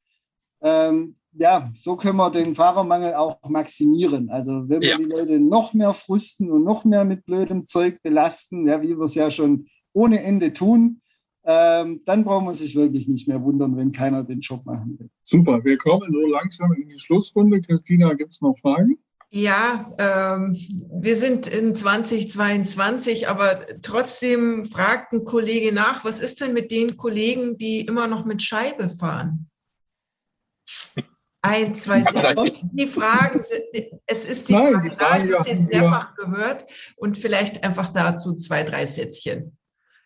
E: ähm, ja, so können wir den Fahrermangel auch maximieren. Also wenn wir ja. die Leute noch mehr frusten und noch mehr mit blödem Zeug belasten, ja, wie wir es ja schon ohne Ende tun, ähm, dann braucht man sich wirklich nicht mehr wundern, wenn keiner den Job machen will.
C: Super, wir kommen so langsam in die Schlussrunde. Christina, gibt es noch Fragen?
B: Ja, ähm, wir sind in 2022, aber trotzdem fragt ein Kollege nach, was ist denn mit den Kollegen, die immer noch mit Scheibe fahren? Ein, zwei Sätze. Die Fragen sind, es ist die Nein, Frage, die Frage, ich habe jetzt mehrfach ja. gehört und vielleicht einfach dazu zwei, drei Sätzchen.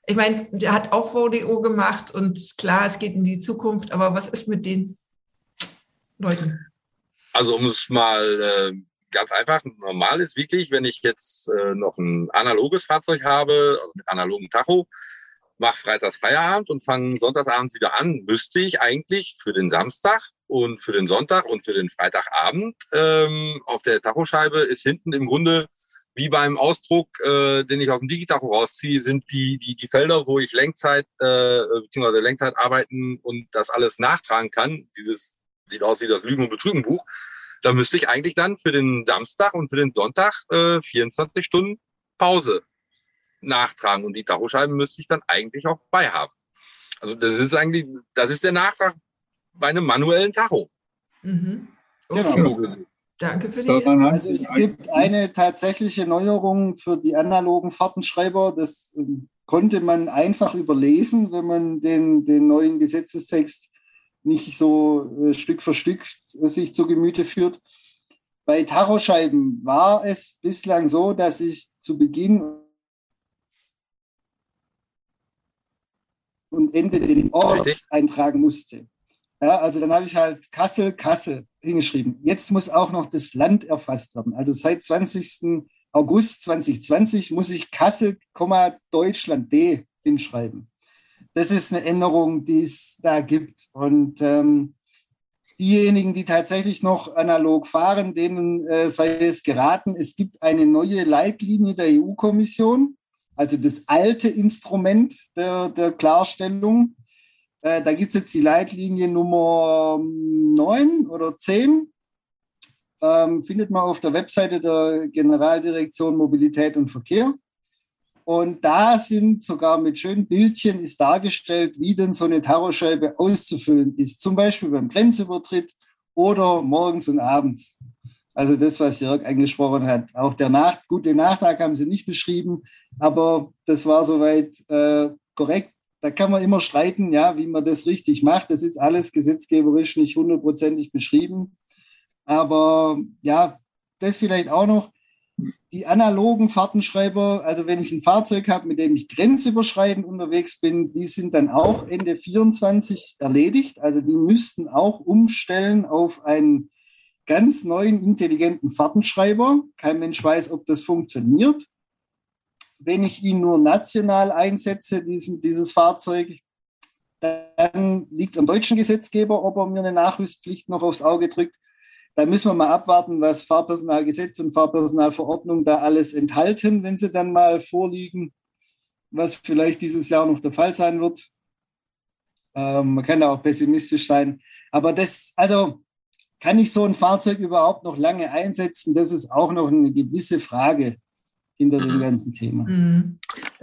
B: Ich meine, der hat auch VDO gemacht und klar, es geht in die Zukunft, aber was ist mit den Leuten?
D: Also um es mal äh, ganz einfach, normal ist wirklich, wenn ich jetzt äh, noch ein analoges Fahrzeug habe, also mit analogen Tacho, mache freitags Feierabend und fange sonntagsabends wieder an, müsste ich eigentlich für den Samstag und für den Sonntag und für den Freitagabend ähm, auf der Tachoscheibe ist hinten im Grunde wie beim Ausdruck, äh, den ich aus dem Digitacho rausziehe, sind die, die, die Felder, wo ich Lenkzeit äh, bzw. Lenkzeit arbeiten und das alles nachtragen kann. Dieses sieht aus wie das Lügen- und Betrügenbuch. Da müsste ich eigentlich dann für den Samstag und für den Sonntag äh, 24 Stunden Pause nachtragen. Und die Tachoscheiben müsste ich dann eigentlich auch bei haben. Also das ist eigentlich, das ist der Nachtrag bei einem manuellen Tacho.
B: Mhm.
E: Genau.
B: Danke für die.
E: Also es gibt eine tatsächliche Neuerung für die analogen Fahrtenschreiber. Das ähm, konnte man einfach überlesen, wenn man den, den neuen Gesetzestext nicht so äh, Stück für Stück äh, sich zu Gemüte führt. Bei Tachoscheiben war es bislang so, dass ich zu Beginn und Ende den Ort eintragen musste. Ja, also dann habe ich halt Kassel, Kassel hingeschrieben. Jetzt muss auch noch das Land erfasst werden. Also seit 20. August 2020 muss ich Kassel, Deutschland D hinschreiben. Das ist eine Änderung, die es da gibt. Und ähm, diejenigen, die tatsächlich noch analog fahren, denen äh, sei es geraten, es gibt eine neue Leitlinie der EU-Kommission, also das alte Instrument der, der Klarstellung. Äh, da gibt es jetzt die Leitlinie Nummer 9 oder 10. Ähm, findet man auf der Webseite der Generaldirektion Mobilität und Verkehr. Und da sind sogar mit schönen Bildchen ist dargestellt, wie denn so eine Taroscheibe auszufüllen ist. Zum Beispiel beim Grenzübertritt oder morgens und abends. Also das, was Jörg angesprochen hat. Auch der Nach gute Nachtrag haben sie nicht beschrieben, aber das war soweit äh, korrekt. Da kann man immer streiten, ja, wie man das richtig macht. Das ist alles gesetzgeberisch nicht hundertprozentig beschrieben. Aber ja, das vielleicht auch noch die analogen Fahrtenschreiber, also wenn ich ein Fahrzeug habe, mit dem ich grenzüberschreitend unterwegs bin, die sind dann auch Ende 24 erledigt. Also die müssten auch umstellen auf einen ganz neuen intelligenten Fahrtenschreiber. Kein Mensch weiß, ob das funktioniert. Wenn ich ihn nur national einsetze, diesen, dieses Fahrzeug, dann liegt es am deutschen Gesetzgeber, ob er mir eine Nachrüstpflicht noch aufs Auge drückt. Da müssen wir mal abwarten, was Fahrpersonalgesetz und Fahrpersonalverordnung da alles enthalten, wenn sie dann mal vorliegen, was vielleicht dieses Jahr noch der Fall sein wird. Ähm, man kann da auch pessimistisch sein. Aber das, also kann ich so ein Fahrzeug überhaupt noch lange einsetzen? Das ist auch noch eine gewisse Frage hinter dem ganzen Thema.
B: Mhm.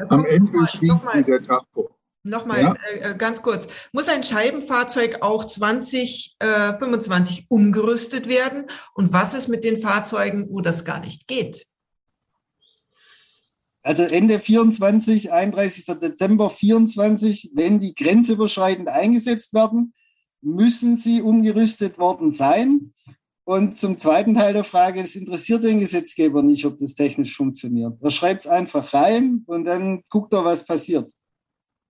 C: Am Ende
B: noch
C: sie der Tacho.
B: Nochmal
C: Ja.
B: äh, äh, ganz kurz. Muss ein Scheibenfahrzeug auch 2025 umgerüstet werden? Und was ist mit den Fahrzeugen, wo das gar nicht geht?
E: Also Ende 24, 31. Dezember 24, wenn die grenzüberschreitend eingesetzt werden, müssen sie umgerüstet worden sein. Und zum zweiten Teil der Frage, es interessiert den Gesetzgeber nicht, ob das technisch funktioniert. Er schreibt es einfach rein und dann guckt er, was passiert.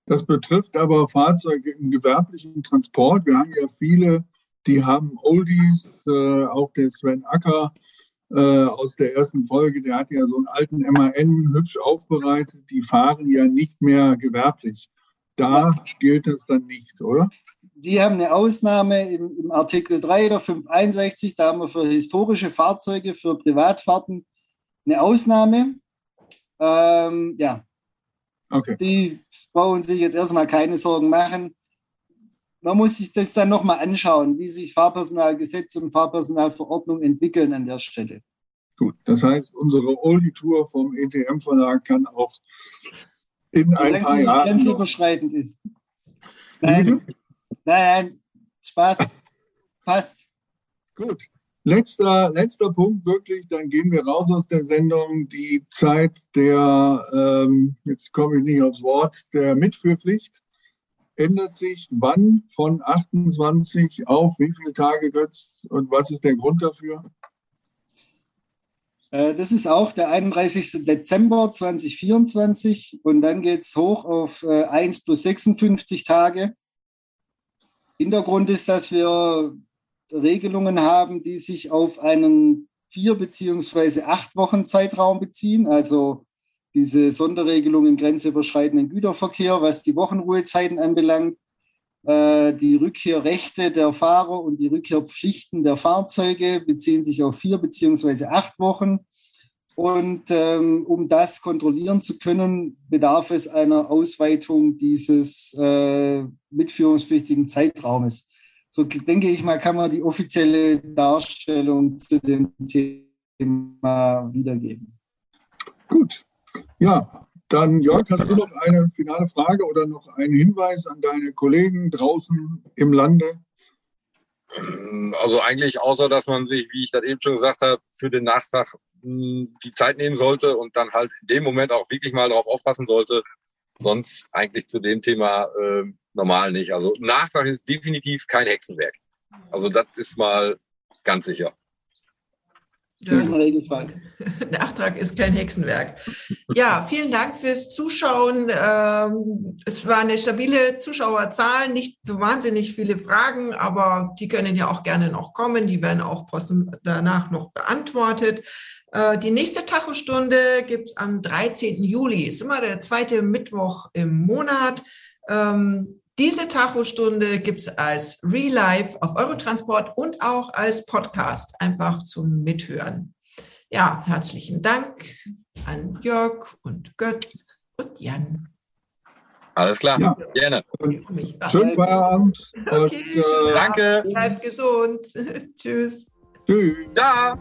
C: Das betrifft aber Fahrzeuge im gewerblichen Transport. Wir haben ja viele, die haben Oldies, äh, auch der Sven Acker äh, aus der ersten Folge, der hat ja so einen alten MAN hübsch aufbereitet. Die fahren ja nicht mehr gewerblich. Da gilt das dann nicht, oder?
E: Die haben eine Ausnahme im, im Artikel 3 der 561, da haben wir für historische Fahrzeuge, für Privatfahrten eine Ausnahme. Ähm, ja,
C: Okay.
E: die brauchen sich jetzt erstmal keine Sorgen machen. Man muss sich das dann nochmal anschauen, wie sich Fahrpersonalgesetz und Fahrpersonalverordnung entwickeln an der Stelle.
C: Gut, das heißt, unsere Oldie-Tour vom ETM-Verlag kann auch in ein
E: Solange
C: paar
E: sie nicht
C: Jahren noch
E: grenzüberschreitend ist. Nein, nein, Spaß. <laughs> Passt.
C: Gut. Letzter, letzter Punkt wirklich, dann gehen wir raus aus der Sendung. Die Zeit der, ähm, jetzt komme ich nicht aufs Wort, der Mitführpflicht ändert sich wann von 28 auf wie viele Tage, Götz? Und was ist der Grund dafür?
E: Äh, Das ist auch der 31. Dezember 2024 und dann geht es hoch auf äh, 1 plus 56 Tage. Hintergrund ist, dass wir Regelungen haben, die sich auf einen vier beziehungsweise acht Wochen Zeitraum beziehen, also diese Sonderregelung im grenzüberschreitenden Güterverkehr, was die Wochenruhezeiten anbelangt, äh, die Rückkehrrechte der Fahrer und die Rückkehrpflichten der Fahrzeuge beziehen sich auf vier beziehungsweise acht Wochen. Und ähm, um das kontrollieren zu können, bedarf es einer Ausweitung dieses äh, mitführungspflichtigen Zeitraumes. So denke ich mal, kann man die offizielle Darstellung zu dem Thema wiedergeben.
C: Gut. Ja, dann Jörg, hast du noch eine finale Frage oder noch einen Hinweis an deine Kollegen draußen im Lande?
D: Also eigentlich außer, dass man sich, wie ich das eben schon gesagt habe, für den Nachtrag die Zeit nehmen sollte und dann halt in dem Moment auch wirklich mal darauf aufpassen sollte. Sonst eigentlich zu dem Thema äh, normal nicht. Also Nachtrag ist definitiv kein Hexenwerk. Also das ist mal ganz sicher.
B: Das, <laughs> Nachtrag ist kein Hexenwerk. Ja, vielen Dank fürs Zuschauen. Ähm, es war eine stabile Zuschauerzahl, nicht so wahnsinnig viele Fragen, aber die können ja auch gerne noch kommen. Die werden auch danach noch beantwortet. Äh, die nächste Tachostunde gibt's am 13. Juli. Ist immer der zweite Mittwoch im Monat. Ähm, diese Tachostunde gibt es als Real Life auf Eurotransport und auch als Podcast, einfach zum Mithören. Ja, herzlichen Dank an Jörg und Götz und Jan.
D: Alles klar, ja. gerne.
C: Schönen Feierabend.
B: Okay, und, äh,
D: danke.
B: Bleibt gesund. <laughs> Tschüss.
D: Tschüss. Da.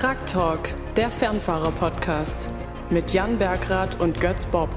A: Truck Talk, der Fernfahrer-Podcast mit Jan Bergrath und Götz Bob.